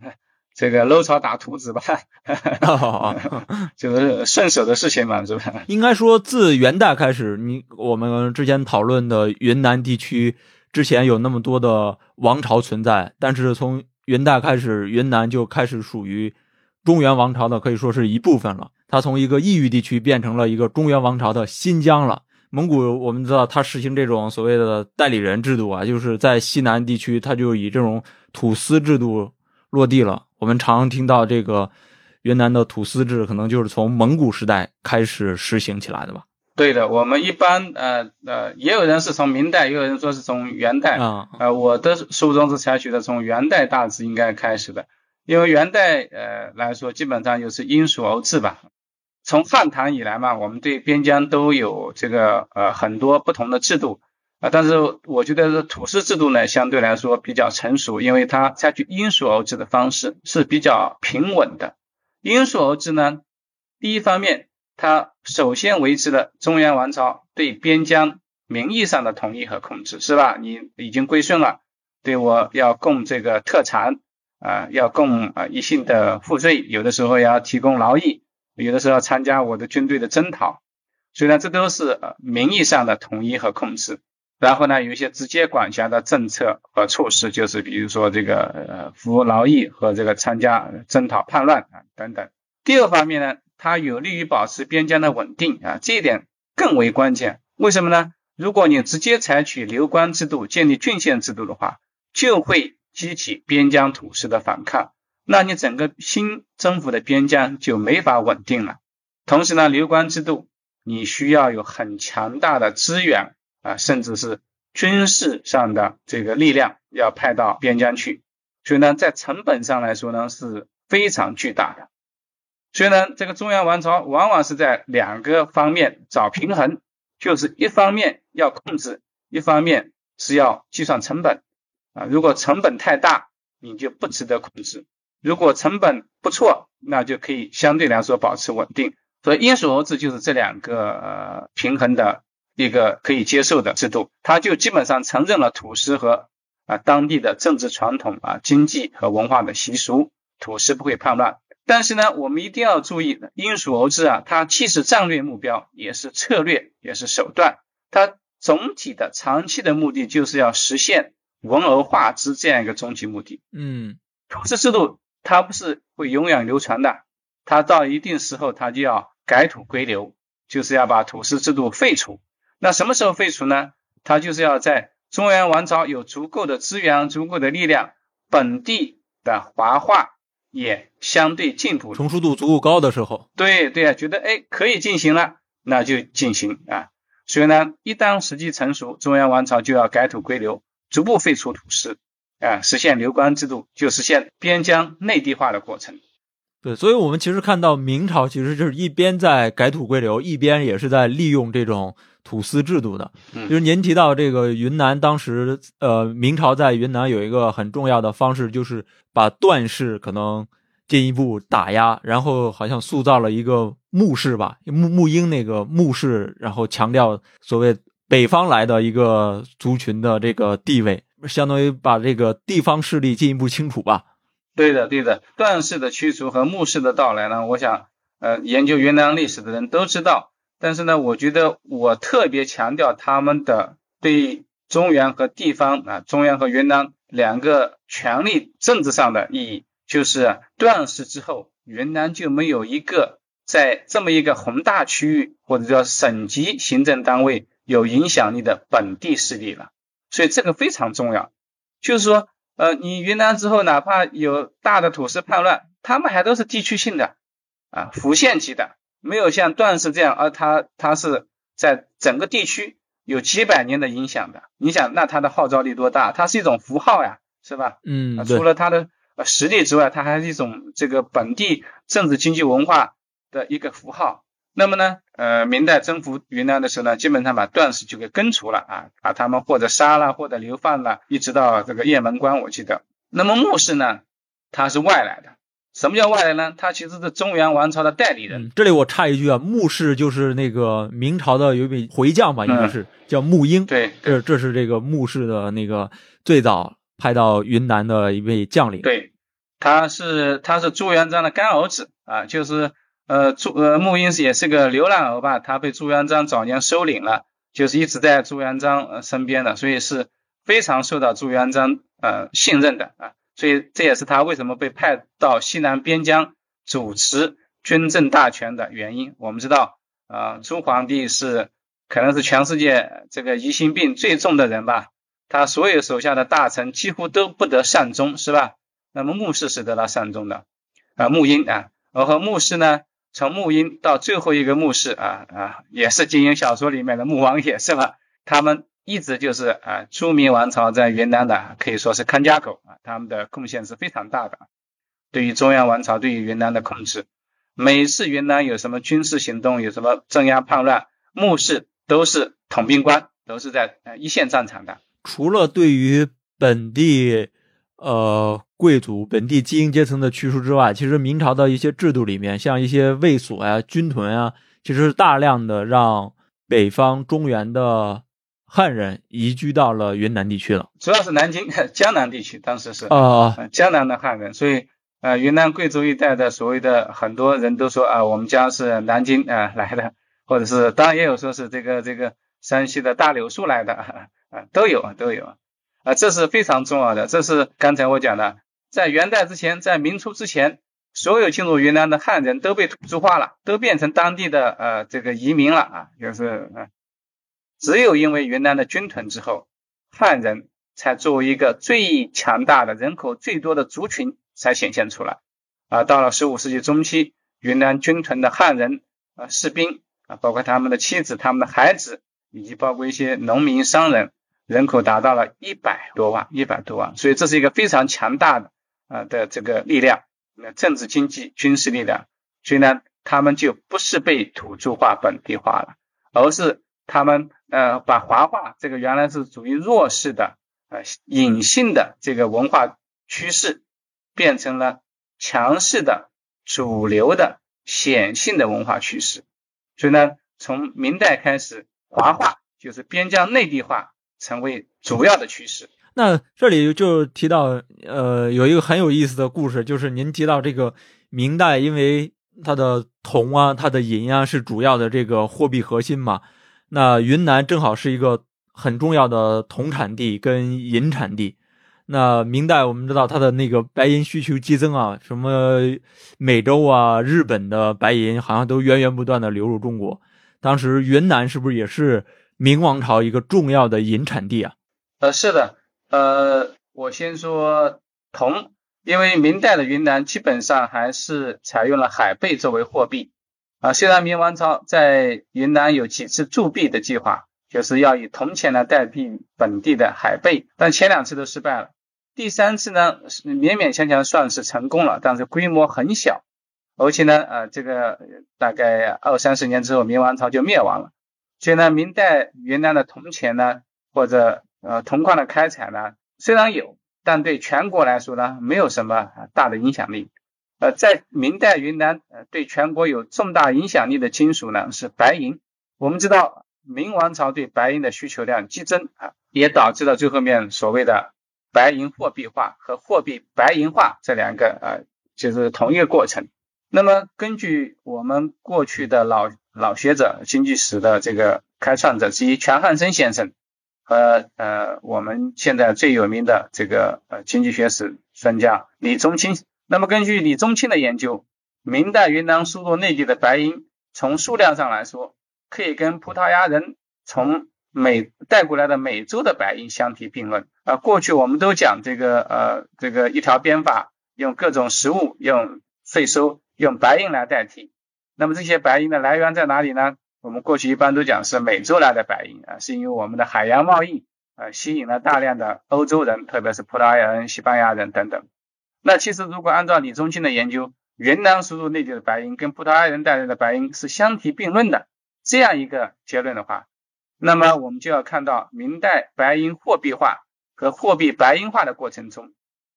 这个搂草打兔子吧，就是顺手的事情嘛，是吧？应该说，自元代开始，你我们之前讨论的云南地区之前有那么多的王朝存在，但是从元代开始，云南就开始属于中原王朝的，可以说是一部分了。它从一个异域地区变成了一个中原王朝的新疆了。蒙古我们知道，它实行这种所谓的代理人制度啊，就是在西南地区，它就以这种土司制度落地了。我们常听到这个云南的土司制，可能就是从蒙古时代开始实行起来的吧？对的，我们一般呃呃，也有人是从明代，也有人说是从元代啊。呃，我的书中是采取的从元代大致应该开始的，因为元代呃来说，基本上就是因属而治吧。从汉唐以来嘛，我们对边疆都有这个呃很多不同的制度。啊，但是我觉得土司制度呢，相对来说比较成熟，因为它采取因属而治的方式是比较平稳的。因属而治呢，第一方面，它首先维持了中原王朝对边疆名义上的统一和控制，是吧？你已经归顺了，对我要供这个特产啊，要供啊一性的赋税，有的时候要提供劳役，有的时候要参加我的军队的征讨，所以呢，这都是名义上的统一和控制。然后呢，有一些直接管辖的政策和措施，就是比如说这个呃服劳役和这个参加征讨叛乱啊等等。第二方面呢，它有利于保持边疆的稳定啊，这一点更为关键。为什么呢？如果你直接采取流官制度、建立郡县制度的话，就会激起边疆土司的反抗，那你整个新征服的边疆就没法稳定了。同时呢，流官制度你需要有很强大的资源。啊，甚至是军事上的这个力量要派到边疆去，所以呢，在成本上来说呢是非常巨大的。所以呢，这个中原王朝往往是在两个方面找平衡，就是一方面要控制，一方面是要计算成本啊。如果成本太大，你就不值得控制；如果成本不错，那就可以相对来说保持稳定。所以因属而治就是这两个呃平衡的。一个可以接受的制度，它就基本上承认了土司和啊当地的政治传统啊经济和文化的习俗，土司不会叛乱。但是呢，我们一定要注意，因属而治啊，它既是战略目标，也是策略，也是手段。它总体的长期的目的就是要实现文而化之这样一个终极目的。嗯，土司制度它不是会永远流传的，它到一定时候它就要改土归流，就是要把土司制度废除。那什么时候废除呢？它就是要在中原王朝有足够的资源、足够的力量，本地的华化也相对进步、成熟度足够高的时候。对对啊，觉得哎可以进行了，那就进行啊。所以呢，一旦时机成熟，中原王朝就要改土归流，逐步废除土司啊，实现流官制度，就实现边疆内地化的过程。对，所以我们其实看到明朝其实就是一边在改土归流，一边也是在利用这种。土司制度的，就是您提到这个云南，当时呃，明朝在云南有一个很重要的方式，就是把段氏可能进一步打压，然后好像塑造了一个穆氏吧，穆穆英那个穆氏，然后强调所谓北方来的一个族群的这个地位，相当于把这个地方势力进一步清除吧。对的，对的，段氏的驱除和穆氏的到来呢，我想呃，研究云南历史的人都知道。但是呢，我觉得我特别强调他们的对中原和地方啊，中原和云南两个权力政治上的意义，就是段氏之后，云南就没有一个在这么一个宏大区域或者叫省级行政单位有影响力的本地势力了。所以这个非常重要，就是说，呃，你云南之后，哪怕有大的土司叛乱，他们还都是地区性的啊，府县级的，没有像段氏这样，而他他是在整个地区。有几百年的影响的，你想，那它的号召力多大？它是一种符号呀，是吧？嗯，除了它的实力之外，它还是一种这个本地政治经济文化的一个符号。那么呢，呃，明代征服云南的时候呢，基本上把段氏就给根除了啊，把他们或者杀了，或者流放了，一直到这个雁门关，我记得。那么穆氏呢，他是外来的。什么叫外来呢？他其实是中原王朝的代理人。这里我插一句啊，穆氏就是那个明朝的有一位回将吧，应该是叫穆英。对，这这是这个穆氏的那个最早派到云南的一位将领。对，他是他是朱元璋的干儿子啊，就是呃朱呃穆英是也是个流浪儿吧，他被朱元璋早年收领了，就是一直在朱元璋身边的，所以是非常受到朱元璋呃信任的啊。所以这也是他为什么被派到西南边疆主持军政大权的原因。我们知道，啊，朱皇帝是可能是全世界这个疑心病最重的人吧，他所有手下的大臣几乎都不得善终，是吧？那么穆氏是得到善终的，啊，穆英啊，而和穆氏呢，从穆英到最后一个穆氏啊啊，也是金庸小说里面的穆王爷，是吧？他们。一直就是啊，朱明王朝在云南的可以说是看家狗啊，他们的贡献是非常大的。对于中央王朝对于云南的控制，每次云南有什么军事行动，有什么镇压叛乱，穆氏都是统兵官，都是在呃一线战场的。除了对于本地呃贵族、本地精英阶层的驱除之外，其实明朝的一些制度里面，像一些卫所啊、军屯啊，其实是大量的让北方中原的。汉人移居到了云南地区了，主要是南京、江南地区，当时是啊，江南的汉人，所以呃，云南贵州一带的所谓的很多人都说啊，我们家是南京啊来的，或者是当然也有说是这个这个山西的大柳树来的 啊，都有都有啊，这是非常重要的，这是刚才我讲的，在元代之前，在明初之前，所有进入云南的汉人都被土著化了，都变成当地的呃这个移民了啊，就是啊。只有因为云南的军屯之后，汉人才作为一个最强大的人口最多的族群才显现出来。啊，到了十五世纪中期，云南军屯的汉人啊士兵啊，包括他们的妻子、他们的孩子，以及包括一些农民、商人，人口达到了一百多万，一百多万。所以这是一个非常强大的啊的这个力量，那政治、经济、军事力量。所以呢，他们就不是被土著化、本地化了，而是。他们呃把华化这个原来是属于弱势的呃隐性的这个文化趋势，变成了强势的主流的显性的文化趋势。所以呢，从明代开始，华化就是边疆内地化成为主要的趋势。那这里就提到呃有一个很有意思的故事，就是您提到这个明代，因为它的铜啊、它的银啊是主要的这个货币核心嘛。那云南正好是一个很重要的铜产地跟银产地。那明代我们知道它的那个白银需求激增啊，什么美洲啊、日本的白银好像都源源不断的流入中国。当时云南是不是也是明王朝一个重要的银产地啊？呃，是的。呃，我先说铜，因为明代的云南基本上还是采用了海贝作为货币。啊，虽然明王朝在云南有几次铸币的计划，就是要以铜钱来代替本地的海贝，但前两次都失败了。第三次呢，勉勉强强算是成功了，但是规模很小，而且呢，呃，这个大概二三十年之后，明王朝就灭亡了。所以呢，明代云南的铜钱呢，或者呃铜矿的开采呢，虽然有，但对全国来说呢，没有什么大的影响力。呃，在明代云南，呃，对全国有重大影响力的金属呢是白银。我们知道，明王朝对白银的需求量激增啊，也导致了最后面所谓的白银货币化和货币白银化这两个呃，就是同一个过程。那么，根据我们过去的老老学者、经济史的这个开创者之一全汉生先生和呃我们现在最有名的这个呃经济学史专家李宗清。那么根据李宗清的研究，明代云南输入内地的白银，从数量上来说，可以跟葡萄牙人从美带过来的美洲的白银相提并论。啊，过去我们都讲这个呃这个一条鞭法，用各种食物、用税收、用白银来代替。那么这些白银的来源在哪里呢？我们过去一般都讲是美洲来的白银啊，是因为我们的海洋贸易啊吸引了大量的欧洲人，特别是葡萄牙人、西班牙人等等。那其实如果按照李宗庆的研究，云南输入内地的白银跟葡萄牙人带来的白银是相提并论的这样一个结论的话，那么我们就要看到明代白银货币化和货币白银化的过程中，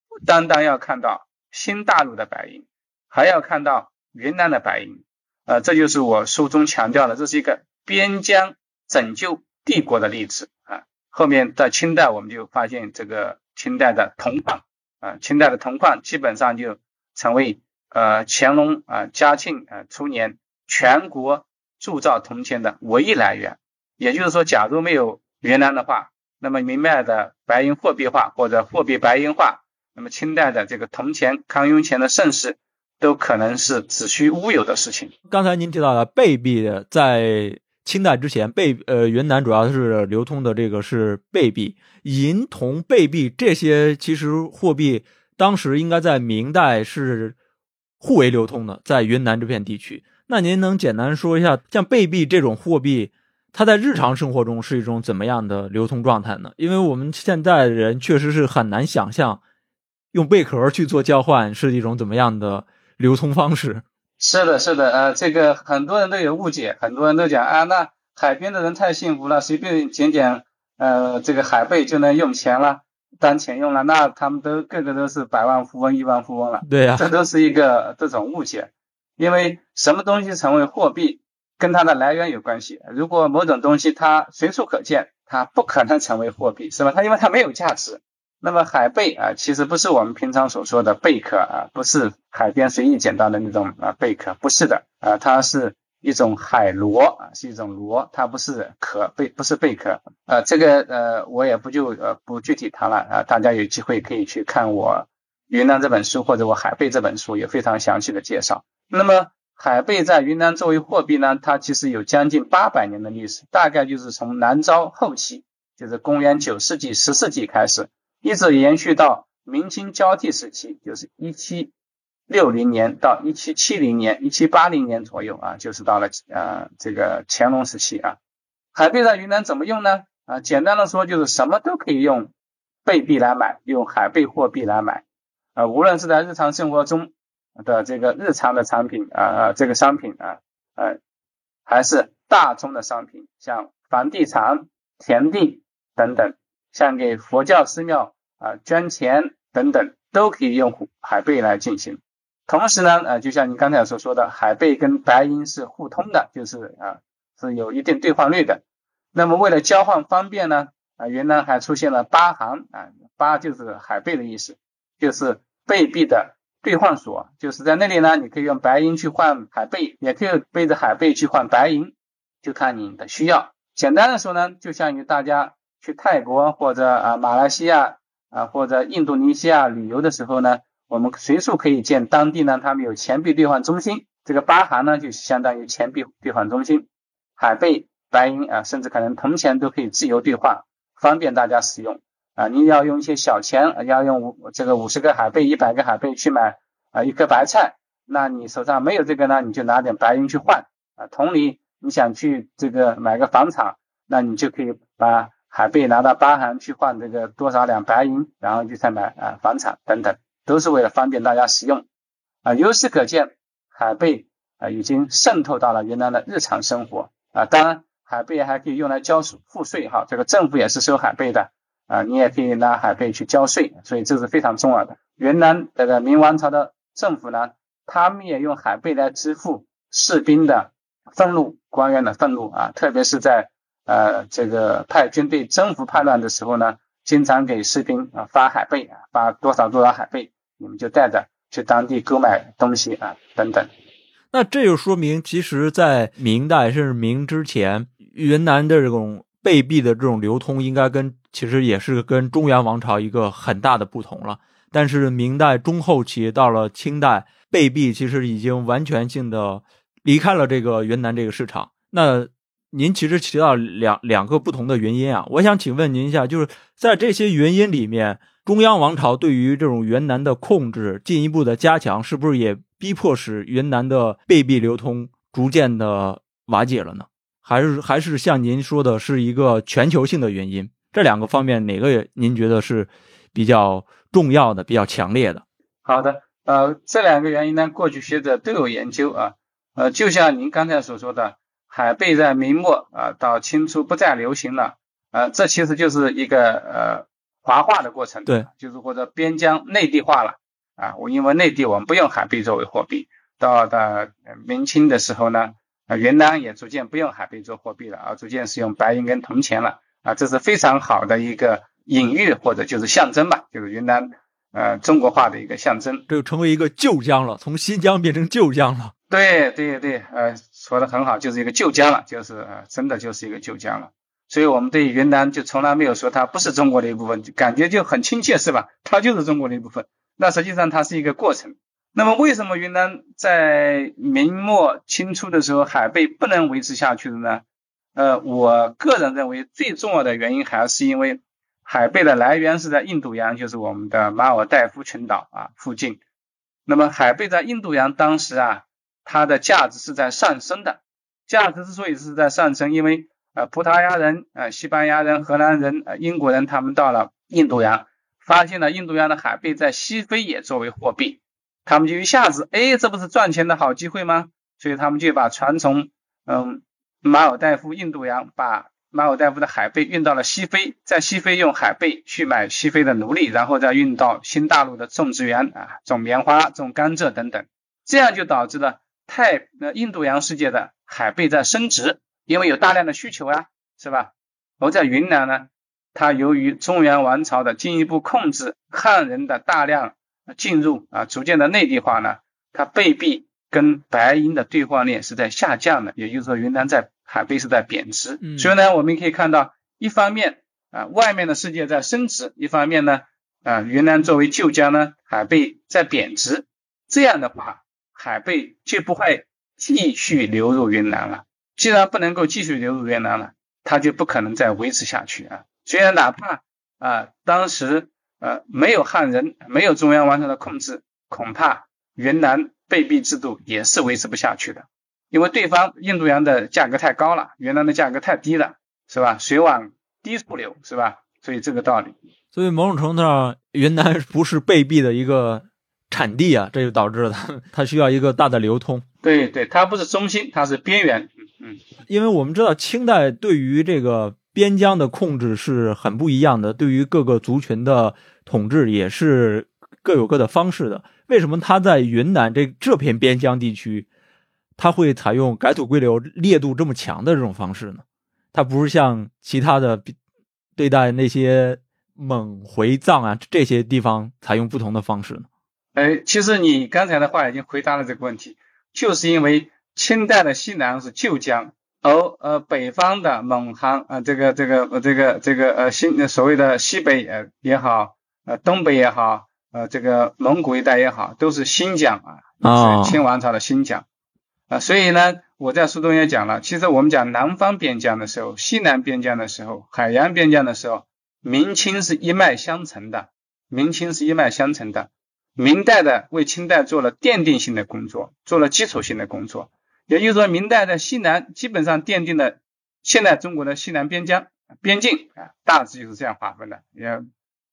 不单单要看到新大陆的白银，还要看到云南的白银。呃，这就是我书中强调的，这是一个边疆拯救帝国的例子啊。后面在清代，我们就发现这个清代的铜矿啊，清代的铜矿基本上就成为呃乾隆啊嘉庆啊初年全国铸造铜钱的唯一来源。也就是说，假如没有云南的话，那么明代的白银货币化或者货币白银化，那么清代的这个铜钱、康雍钱的盛世。都可能是子虚乌有的事情。刚才您提到了贝币，在清代之前，贝呃云南主要是流通的这个是贝币、银、铜、贝币这些，其实货币当时应该在明代是互为流通的，在云南这片地区。那您能简单说一下，像贝币这种货币，它在日常生活中是一种怎么样的流通状态呢？因为我们现在人确实是很难想象，用贝壳去做交换是一种怎么样的。流通方式是的，是的，呃，这个很多人都有误解，很多人都讲啊，那海边的人太幸福了，随便捡捡呃这个海贝就能用钱了，当钱用了，那他们都个个都是百万富翁、亿万富翁了。对呀，这都是一个这种误解，因为什么东西成为货币，跟它的来源有关系。如果某种东西它随处可见，它不可能成为货币，是吧？它因为它没有价值。那么海贝啊，其实不是我们平常所说的贝壳啊，不是海边随意捡到的那种啊贝壳，不是的啊，它是一种海螺啊，是一种螺，它不是壳贝，不是贝壳啊。这个呃，我也不就呃不具体谈了啊，大家有机会可以去看我云南这本书或者我海贝这本书，有非常详细的介绍。那么海贝在云南作为货币呢，它其实有将近八百年的历史，大概就是从南诏后期，就是公元九世纪、十世纪开始。一直延续到明清交替时期，就是一七六零年到一七七零年、一七八零年左右啊，就是到了呃这个乾隆时期啊。海贝在云南怎么用呢？啊，简单的说就是什么都可以用贝币来买，用海贝货币来买啊，无论是在日常生活中的这个日常的产品啊啊这个商品啊呃，还是大宗的商品，像房地产、田地等等。像给佛教寺庙啊捐钱等等，都可以用海贝来进行。同时呢，呃，就像您刚才所说的，海贝跟白银是互通的，就是啊是有一定兑换率的。那么为了交换方便呢，啊，云南还出现了八行啊，八就是海贝的意思，就是贝币的兑换所，就是在那里呢，你可以用白银去换海贝，也可以背着海贝去换白银，就看你的需要。简单的说呢，就像于大家。去泰国或者啊马来西亚啊或者印度尼西亚旅游的时候呢，我们随处可以见当地呢他们有钱币兑换中心，这个巴行呢就相当于钱币兑换中心，海贝、白银啊甚至可能铜钱都可以自由兑换，方便大家使用啊。你要用一些小钱，要用五这个五十个海贝、一百个海贝去买啊一颗白菜，那你手上没有这个呢，你就拿点白银去换啊。同理，你想去这个买个房产，那你就可以把。海贝拿到巴行去换这个多少两白银，然后去再买啊房产等等，都是为了方便大家使用啊。由此可见，海贝啊已经渗透到了云南的日常生活啊。当然，海贝还可以用来交赋税哈，这个政府也是收海贝的啊，你也可以拿海贝去交税，所以这是非常重要的。云南这个明王朝的政府呢，他们也用海贝来支付士兵的俸禄、官员的俸禄啊，特别是在。呃，这个派军队征服叛乱的时候呢，经常给士兵啊发海贝啊，发多少多少海贝，你们就带着去当地购买东西啊，等等。那这就说明，其实，在明代甚至明之前，云南的这种贝币的这种流通，应该跟其实也是跟中原王朝一个很大的不同了。但是明代中后期到了清代，贝币其实已经完全性的离开了这个云南这个市场。那您其实提到两两个不同的原因啊，我想请问您一下，就是在这些原因里面，中央王朝对于这种云南的控制进一步的加强，是不是也逼迫使云南的贝币流通逐渐的瓦解了呢？还是还是像您说的是一个全球性的原因？这两个方面哪个您觉得是比较重要的、比较强烈的？好的，呃，这两个原因呢，过去学者都有研究啊，呃，就像您刚才所说的。海贝在明末啊到清初不再流行了，呃，这其实就是一个呃华化的过程，对，就是或者边疆内地化了啊。我因为内地我们不用海贝作为货币，到的明清的时候呢，啊云南也逐渐不用海贝做货币了，而逐渐使用白银跟铜钱了啊，这是非常好的一个隐喻或者就是象征吧，就是云南呃中国化的一个象征，这就成为一个旧疆了，从新疆变成旧疆了。对对对，呃，说的很好，就是一个旧疆了，就是呃，真的就是一个旧疆了。所以，我们对云南就从来没有说它不是中国的一部分，感觉就很亲切，是吧？它就是中国的一部分。那实际上它是一个过程。那么，为什么云南在明末清初的时候海贝不能维持下去的呢？呃，我个人认为最重要的原因还是因为海贝的来源是在印度洋，就是我们的马尔代夫群岛啊附近。那么，海贝在印度洋当时啊。它的价值是在上升的，价值之所以是在上升，因为呃葡萄牙人、呃西班牙人、荷兰人、呃英国人他们到了印度洋，发现了印度洋的海贝在西非也作为货币，他们就一下子，哎，这不是赚钱的好机会吗？所以他们就把船从嗯马尔代夫、印度洋把马尔代夫的海贝运到了西非，在西非用海贝去买西非的奴隶，然后再运到新大陆的种植园啊，种棉花、种甘蔗等等，这样就导致了。太呃印度洋世界的海贝在升值，因为有大量的需求啊，是吧？而在云南呢，它由于中原王朝的进一步控制，汉人的大量进入啊，逐渐的内地化呢，它贝币跟白银的兑换率是在下降的，也就是说云南在海贝是在贬值。所以呢，我们可以看到，一方面啊，外面的世界在升值，一方面呢啊，云南作为旧疆呢，海贝在贬值，这样的话。海贝就不会继续流入云南了。既然不能够继续流入云南了，它就不可能再维持下去啊。虽然哪怕啊当时呃没有汉人，没有中央王朝的控制，恐怕云南贝币制度也是维持不下去的。因为对方印度洋的价格太高了，云南的价格太低了，是吧？水往低处流，是吧？所以这个道理。所以某种程度上，云南不是贝币的一个。产地啊，这就导致了它它需要一个大的流通。对对，它不是中心，它是边缘。嗯，因为我们知道清代对于这个边疆的控制是很不一样的，对于各个族群的统治也是各有各的方式的。为什么他在云南这这片边疆地区，他会采用改土归流、烈度这么强的这种方式呢？他不是像其他的对待那些蒙回藏啊这些地方采用不同的方式呢？哎，其实你刚才的话已经回答了这个问题，就是因为清代的西南是旧疆，而呃北方的蒙杭啊，这个这个呃这个这个呃新所谓的西北呃也好，呃东北也好，呃这个蒙古一带也好，都是新疆啊，是清王朝的新疆啊，所以呢，我在书中也讲了，其实我们讲南方边疆的时候，西南边疆的时候，海洋边疆的时候，明清是一脉相承的，明清是一脉相承的。明代的为清代做了奠定性的工作，做了基础性的工作，也就是说，明代的西南基本上奠定了现代中国的西南边疆边境啊，大致就是这样划分的。也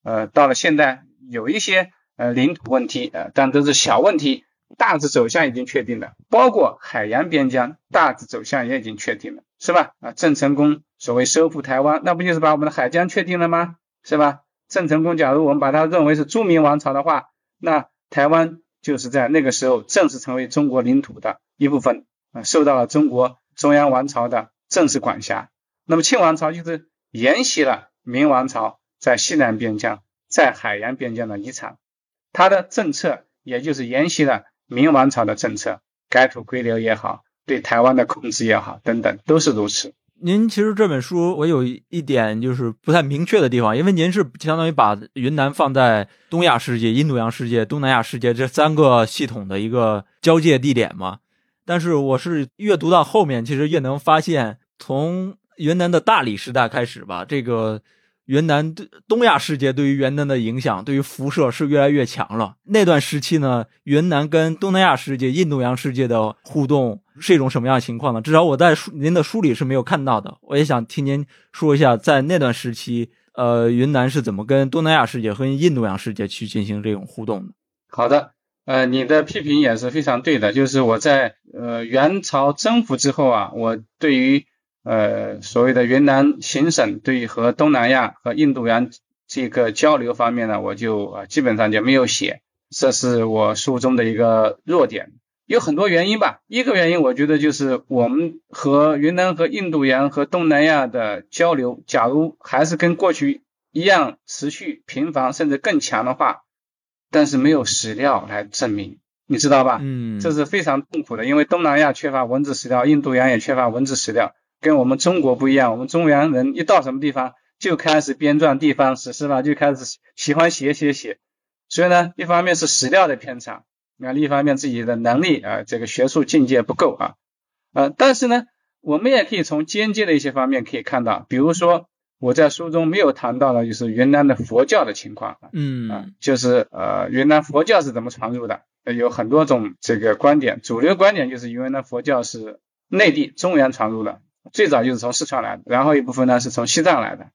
呃，到了现代有一些呃领土问题呃，但都是小问题，大致走向已经确定了。包括海洋边疆，大致走向也已经确定了，是吧？啊，郑成功所谓收复台湾，那不就是把我们的海疆确定了吗？是吧？郑成功假如我们把他认为是朱明王朝的话。那台湾就是在那个时候正式成为中国领土的一部分啊，受到了中国中央王朝的正式管辖。那么清王朝就是沿袭了明王朝在西南边疆、在海洋边疆的遗产，它的政策也就是沿袭了明王朝的政策，改土归流也好，对台湾的控制也好，等等都是如此。您其实这本书我有一点就是不太明确的地方，因为您是相当于把云南放在东亚世界、印度洋世界、东南亚世界这三个系统的一个交界地点嘛。但是我是越读到后面，其实越能发现，从云南的大理时代开始吧，这个。云南对东亚世界对于云南的影响，对于辐射是越来越强了。那段时期呢，云南跟东南亚世界、印度洋世界的互动是一种什么样的情况呢？至少我在书您的书里是没有看到的。我也想听您说一下，在那段时期，呃，云南是怎么跟东南亚世界和印度洋世界去进行这种互动的？好的，呃，你的批评也是非常对的，就是我在呃元朝征服之后啊，我对于。呃，所谓的云南行省对于和东南亚和印度洋这个交流方面呢，我就啊基本上就没有写，这是我书中的一个弱点。有很多原因吧，一个原因我觉得就是我们和云南和印度洋和东南亚的交流，假如还是跟过去一样持续频繁甚至更强的话，但是没有史料来证明，你知道吧？嗯，这是非常痛苦的，因为东南亚缺乏文字史料，印度洋也缺乏文字史料。跟我们中国不一样，我们中原人一到什么地方就开始编撰地方史是吧？就开始喜欢写写写。所以呢，一方面是史料的偏差，那另一方面自己的能力啊，这个学术境界不够啊。呃，但是呢，我们也可以从间接的一些方面可以看到，比如说我在书中没有谈到的，就是云南的佛教的情况。嗯，啊，就是呃，云南佛教是怎么传入的？有很多种这个观点，主流观点就是云南佛教是内地中原传入的。最早就是从四川来的，然后一部分呢是从西藏来的，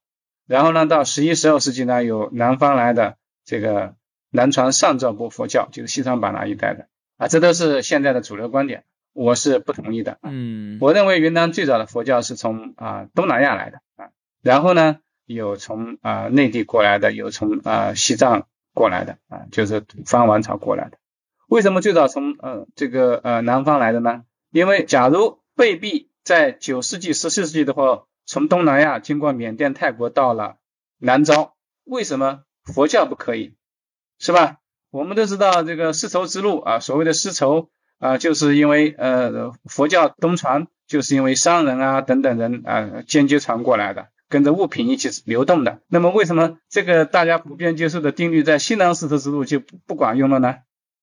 然后呢到十一、十二世纪呢有南方来的这个南传上座部佛教，就是西双版纳一带的啊，这都是现在的主流观点，我是不同意的。嗯，我认为云南最早的佛教是从啊东南亚来的啊，然后呢有从啊内地过来的，有从啊西藏过来的啊，就是方王朝过来的。为什么最早从呃这个呃南方来的呢？因为假如贝币。在九世纪、十四世纪的话，从东南亚经过缅甸、泰国到了南诏，为什么佛教不可以？是吧？我们都知道这个丝绸之路啊，所谓的丝绸啊，就是因为呃佛教东传，就是因为商人啊等等人啊间接传过来的，跟着物品一起流动的。那么为什么这个大家普遍接受的定律在西南丝绸之路就不不管用了呢？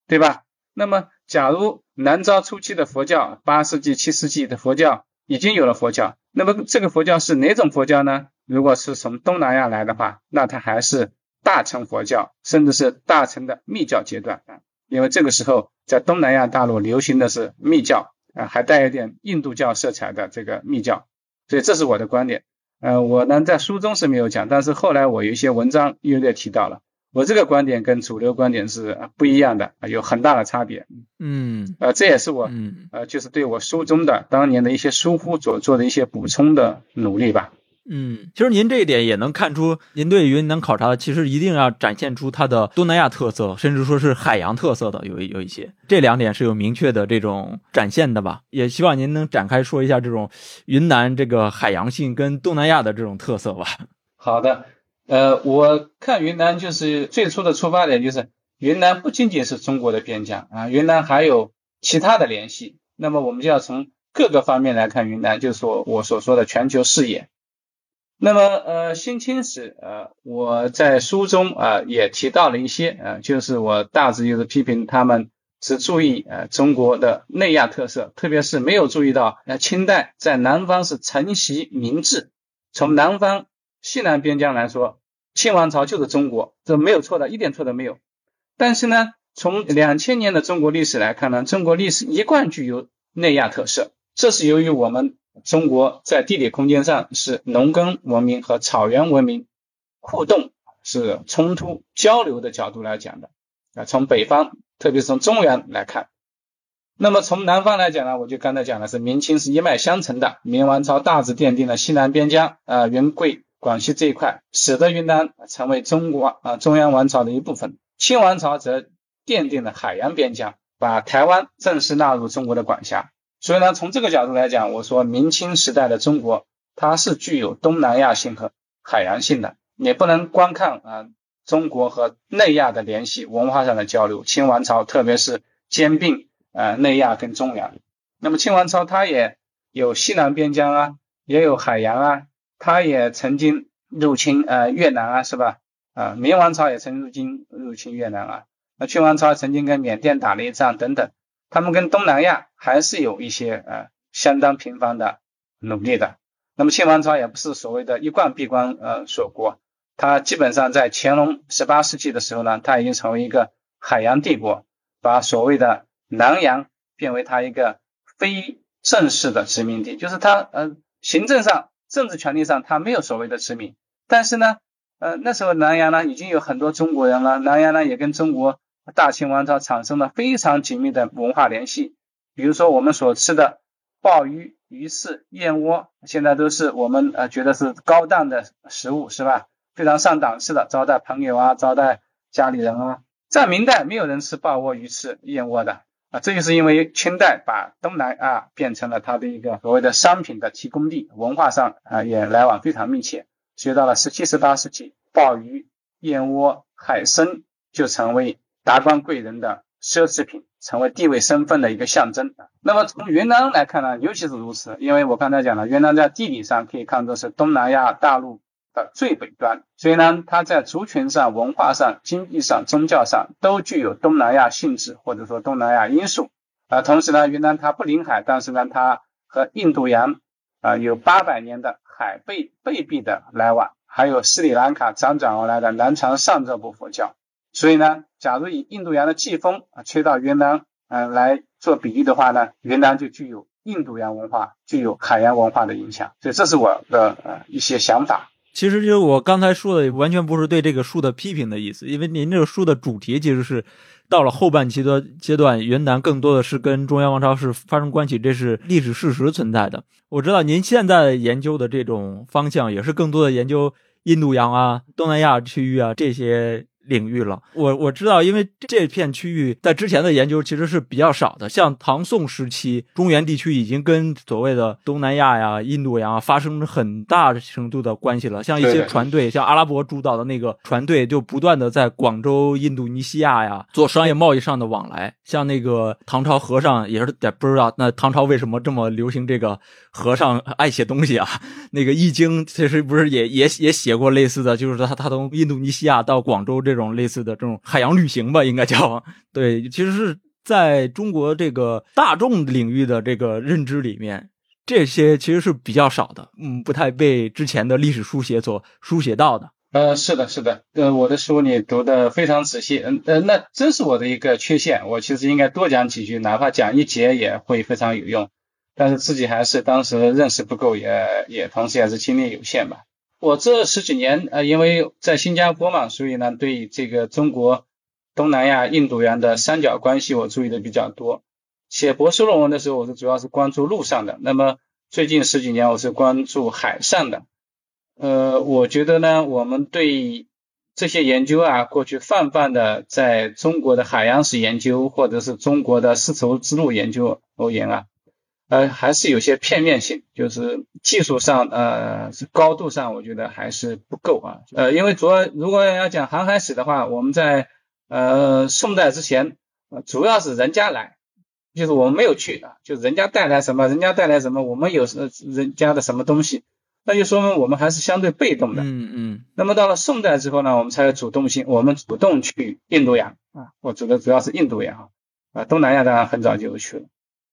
对吧？那么假如南诏初期的佛教，八世纪、七世纪的佛教。已经有了佛教，那么这个佛教是哪种佛教呢？如果是从东南亚来的话，那它还是大乘佛教，甚至是大乘的密教阶段啊。因为这个时候在东南亚大陆流行的是密教啊，还带一点印度教色彩的这个密教，所以这是我的观点。呃，我呢在书中是没有讲，但是后来我有一些文章略略提到了。我这个观点跟主流观点是不一样的，有很大的差别。嗯，呃，这也是我，呃，就是对我书中的当年的一些疏忽所做的一些补充的努力吧。嗯，其实您这一点也能看出，您对云南考察的其实一定要展现出它的东南亚特色，甚至说是海洋特色的有有一些，这两点是有明确的这种展现的吧？也希望您能展开说一下这种云南这个海洋性跟东南亚的这种特色吧。好的。呃，我看云南就是最初的出发点就是云南不仅仅是中国的边疆啊，云南还有其他的联系。那么我们就要从各个方面来看云南，就是我我所说的全球视野。那么呃，新清史呃，我在书中啊也提到了一些呃，就是我大致就是批评他们只注意呃中国的内亚特色，特别是没有注意到呃清代在南方是承袭明制，从南方西南边疆来说。清王朝就是中国，这没有错的，一点错都没有。但是呢，从两千年的中国历史来看呢，中国历史一贯具有内亚特色，这是由于我们中国在地理空间上是农耕文明和草原文明互动是冲突交流的角度来讲的啊。从北方，特别是从中原来看，那么从南方来讲呢，我就刚才讲的是明清是一脉相承的，明王朝大致奠定了西南边疆啊，云贵。广西这一块，使得云南成为中国啊中央王朝的一部分。清王朝则奠定了海洋边疆，把台湾正式纳入中国的管辖。所以呢，从这个角度来讲，我说明清时代的中国，它是具有东南亚性和海洋性的。也不能光看啊中国和内亚的联系、文化上的交流。清王朝特别是兼并呃内亚跟中原。那么清王朝它也有西南边疆啊。也有海洋啊，它也曾经入侵呃越南啊，是吧？啊，明王朝也曾入侵入侵越南啊，那清王朝曾经跟缅甸打了一仗等等，他们跟东南亚还是有一些呃相当频繁的努力的。那么清王朝也不是所谓的一贯闭关呃锁国，它基本上在乾隆十八世纪的时候呢，它已经成为一个海洋帝国，把所谓的南洋变为它一个非正式的殖民地，就是它呃行政上、政治权力上它没有所谓的殖民，但是呢，呃那时候南洋呢已经有很多中国人了，南洋呢也跟中国大清王朝产生了非常紧密的文化联系，比如说我们所吃的鲍鱼。鱼翅、燕窝，现在都是我们呃觉得是高档的食物，是吧？非常上档次的，招待朋友啊，招待家里人啊。在明代，没有人吃鲍窝、鱼翅、燕窝的啊，这就是因为清代把东南亚变成了它的一个所谓的商品的提供地，文化上啊也来往非常密切。所以到了十七、十八世纪，鲍鱼、燕窝、海参就成为达官贵人的。奢侈品成为地位身份的一个象征。那么从云南来看呢，尤其是如此，因为我刚才讲了，云南在地理上可以看作是东南亚大陆的最北端，所以呢，它在族群上、文化上、经济上、宗教上都具有东南亚性质或者说东南亚因素。啊，同时呢，云南它不临海，但是呢，它和印度洋啊有八百年的海贝贝壁的来往，还有斯里兰卡辗转而来的南传上座部佛教。所以呢，假如以印度洋的季风啊吹到云南，嗯来做比喻的话呢，云南就具有印度洋文化、具有海洋文化的影响。所以这是我的呃一些想法。其实就是我刚才说的，完全不是对这个书的批评的意思，因为您这个书的主题其实是到了后半期的阶段，云南更多的是跟中央王朝是发生关系，这是历史事实存在的。我知道您现在研究的这种方向也是更多的研究印度洋啊、东南亚区域啊这些。领域了，我我知道，因为这片区域在之前的研究其实是比较少的。像唐宋时期，中原地区已经跟所谓的东南亚呀、印度洋啊发生很大程度的关系了。像一些船队，像阿拉伯主导的那个船队，就不断的在广州、印度尼西亚呀做商业贸易上的往来。像那个唐朝和尚也是，不知道那唐朝为什么这么流行这个和尚爱写东西啊？那个《易经》其实不是也也也写过类似的，就是他他从印度尼西亚到广州这。这种类似的这种海洋旅行吧，应该叫 对，其实是在中国这个大众领域的这个认知里面，这些其实是比较少的，嗯，不太被之前的历史书写所书写到的。呃，是的，是的，呃，我的书你读的非常仔细，嗯呃，那真是我的一个缺陷，我其实应该多讲几句，哪怕讲一节也会非常有用，但是自己还是当时认识不够，也也同时也是精力有限吧。我这十几年，呃，因为在新加坡嘛，所以呢，对这个中国东南亚、印度洋的三角关系，我注意的比较多。写博士论文的时候，我是主要是关注陆上的。那么最近十几年，我是关注海上的。呃，我觉得呢，我们对这些研究啊，过去泛泛的在中国的海洋史研究，或者是中国的丝绸之路研究而言啊。呃，还是有些片面性，就是技术上，呃，是高度上，我觉得还是不够啊。呃，因为主要如果要讲航海史的话，我们在呃宋代之前，主要是人家来，就是我们没有去啊，就是人家带来什么，人家带来什么，我们有什人家的什么东西，那就说明我们还是相对被动的。嗯嗯。那么到了宋代之后呢，我们才有主动性，我们主动去印度洋啊，我指的主要是印度洋啊，东南亚当然很早就有去了。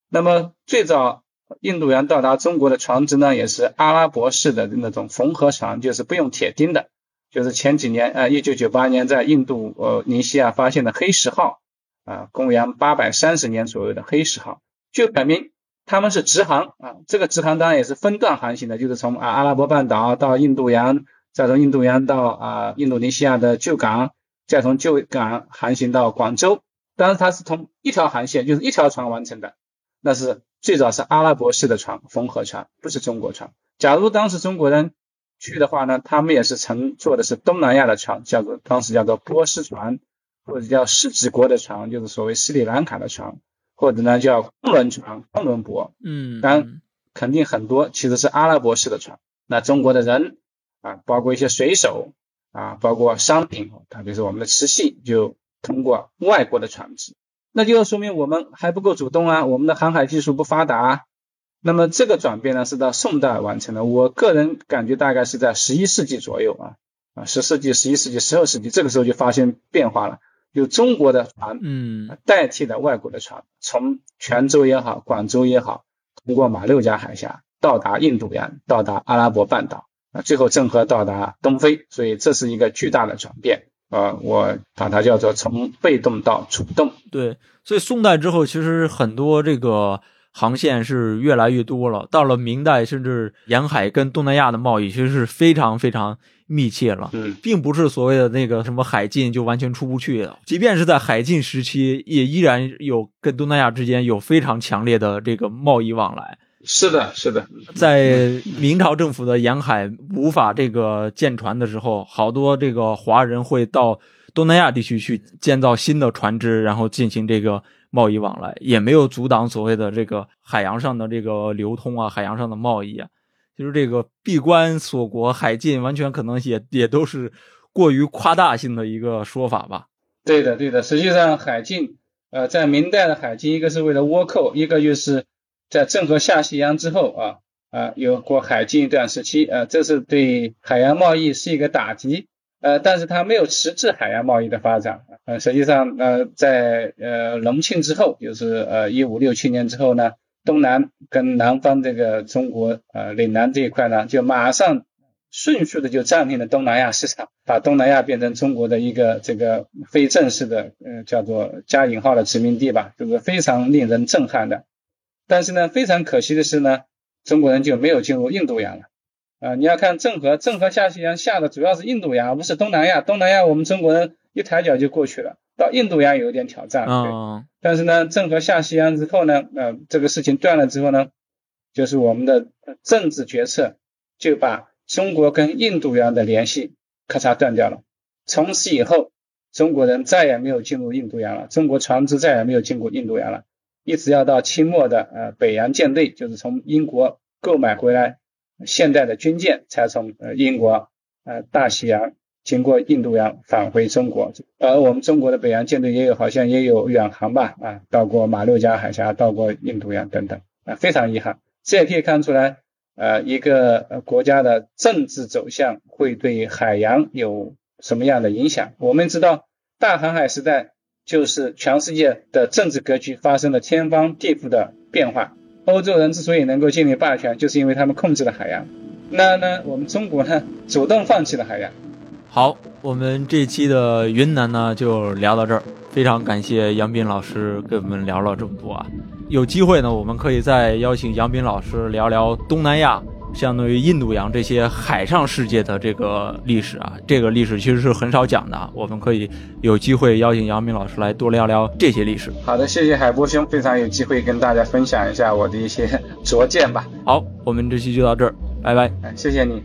那么最早印度洋到达中国的船只呢，也是阿拉伯式的那种缝合船，就是不用铁钉的。就是前几年，呃，一九九八年在印度呃尼西亚发现的黑石号，啊，公元八百三十年左右的黑石号，就表明他们是直航啊。这个直航当然也是分段航行的，就是从啊阿拉伯半岛到印度洋，再从印度洋到啊印度尼西亚的旧港，再从旧港航行到广州。当然它是从一条航线，就是一条船完成的。那是最早是阿拉伯式的船，缝合船，不是中国船。假如当时中国人去的话呢，他们也是乘坐的是东南亚的船，叫做当时叫做波斯船，或者叫狮子国的船，就是所谓斯里兰卡的船，或者呢叫昆仑船、昆仑舶。嗯，当然肯定很多其实是阿拉伯式的船。那中国的人啊，包括一些水手啊，包括商品，特别是我们的瓷器，就通过外国的船只。那就说明我们还不够主动啊，我们的航海技术不发达，啊那么这个转变呢是到宋代完成的。我个人感觉大概是在十一世纪左右啊啊，十世纪、十一世纪、十二世纪这个时候就发生变化了，有中国的船，嗯，代替了外国的船，从泉州也好，广州也好，通过马六甲海峡到达印度洋，到达阿拉伯半岛啊，最后郑和到达东非，所以这是一个巨大的转变。呃，我把它叫做从被动到主动。对，所以宋代之后，其实很多这个航线是越来越多了。到了明代，甚至沿海跟东南亚的贸易其实是非常非常密切了。嗯，并不是所谓的那个什么海禁就完全出不去的。即便是在海禁时期，也依然有跟东南亚之间有非常强烈的这个贸易往来。是的，是的，在明朝政府的沿海无法这个建船的时候，好多这个华人会到东南亚地区去建造新的船只，然后进行这个贸易往来，也没有阻挡所谓的这个海洋上的这个流通啊，海洋上的贸易啊。就是这个闭关锁国、海禁，完全可能也也都是过于夸大性的一个说法吧？对的，对的。实际上，海禁，呃，在明代的海禁，一个是为了倭寇，一个就是。在郑和下西洋之后啊啊有过海禁一段时期，啊，这是对海洋贸易是一个打击，呃，但是它没有迟滞海洋贸易的发展，呃，实际上呃在呃隆庆之后，就是呃一五六七年之后呢，东南跟南方这个中国呃岭南这一块呢，就马上迅速的就占领了东南亚市场，把东南亚变成中国的一个这个非正式的呃叫做加引号的殖民地吧，就是非常令人震撼的。但是呢，非常可惜的是呢，中国人就没有进入印度洋了。啊，你要看郑和，郑和下西洋下的主要是印度洋，而不是东南亚。东南亚我们中国人一抬脚就过去了，到印度洋有一点挑战。对。但是呢，郑和下西洋之后呢，呃，这个事情断了之后呢，就是我们的政治决策就把中国跟印度洋的联系咔嚓断掉了。从此以后，中国人再也没有进入印度洋了，中国船只再也没有进过印度洋了。一直要到清末的呃北洋舰队，就是从英国购买回来现代的军舰，才从呃英国呃大西洋经过印度洋返回中国。而我们中国的北洋舰队也有好像也有远航吧啊，到过马六甲海峡，到过印度洋等等啊，非常遗憾。这也可以看出来，呃一个国家的政治走向会对海洋有什么样的影响。我们知道大航海时代。就是全世界的政治格局发生了天翻地覆的变化。欧洲人之所以能够建立霸权，就是因为他们控制了海洋。那呢，我们中国呢，主动放弃了海洋。好，我们这期的云南呢就聊到这儿。非常感谢杨斌老师跟我们聊了这么多啊。有机会呢，我们可以再邀请杨斌老师聊聊东南亚。相当于印度洋这些海上世界的这个历史啊，这个历史其实是很少讲的。我们可以有机会邀请杨明老师来多聊聊这些历史。好的，谢谢海波兄，非常有机会跟大家分享一下我的一些 拙见吧。好，我们这期就到这儿，拜拜。谢谢你。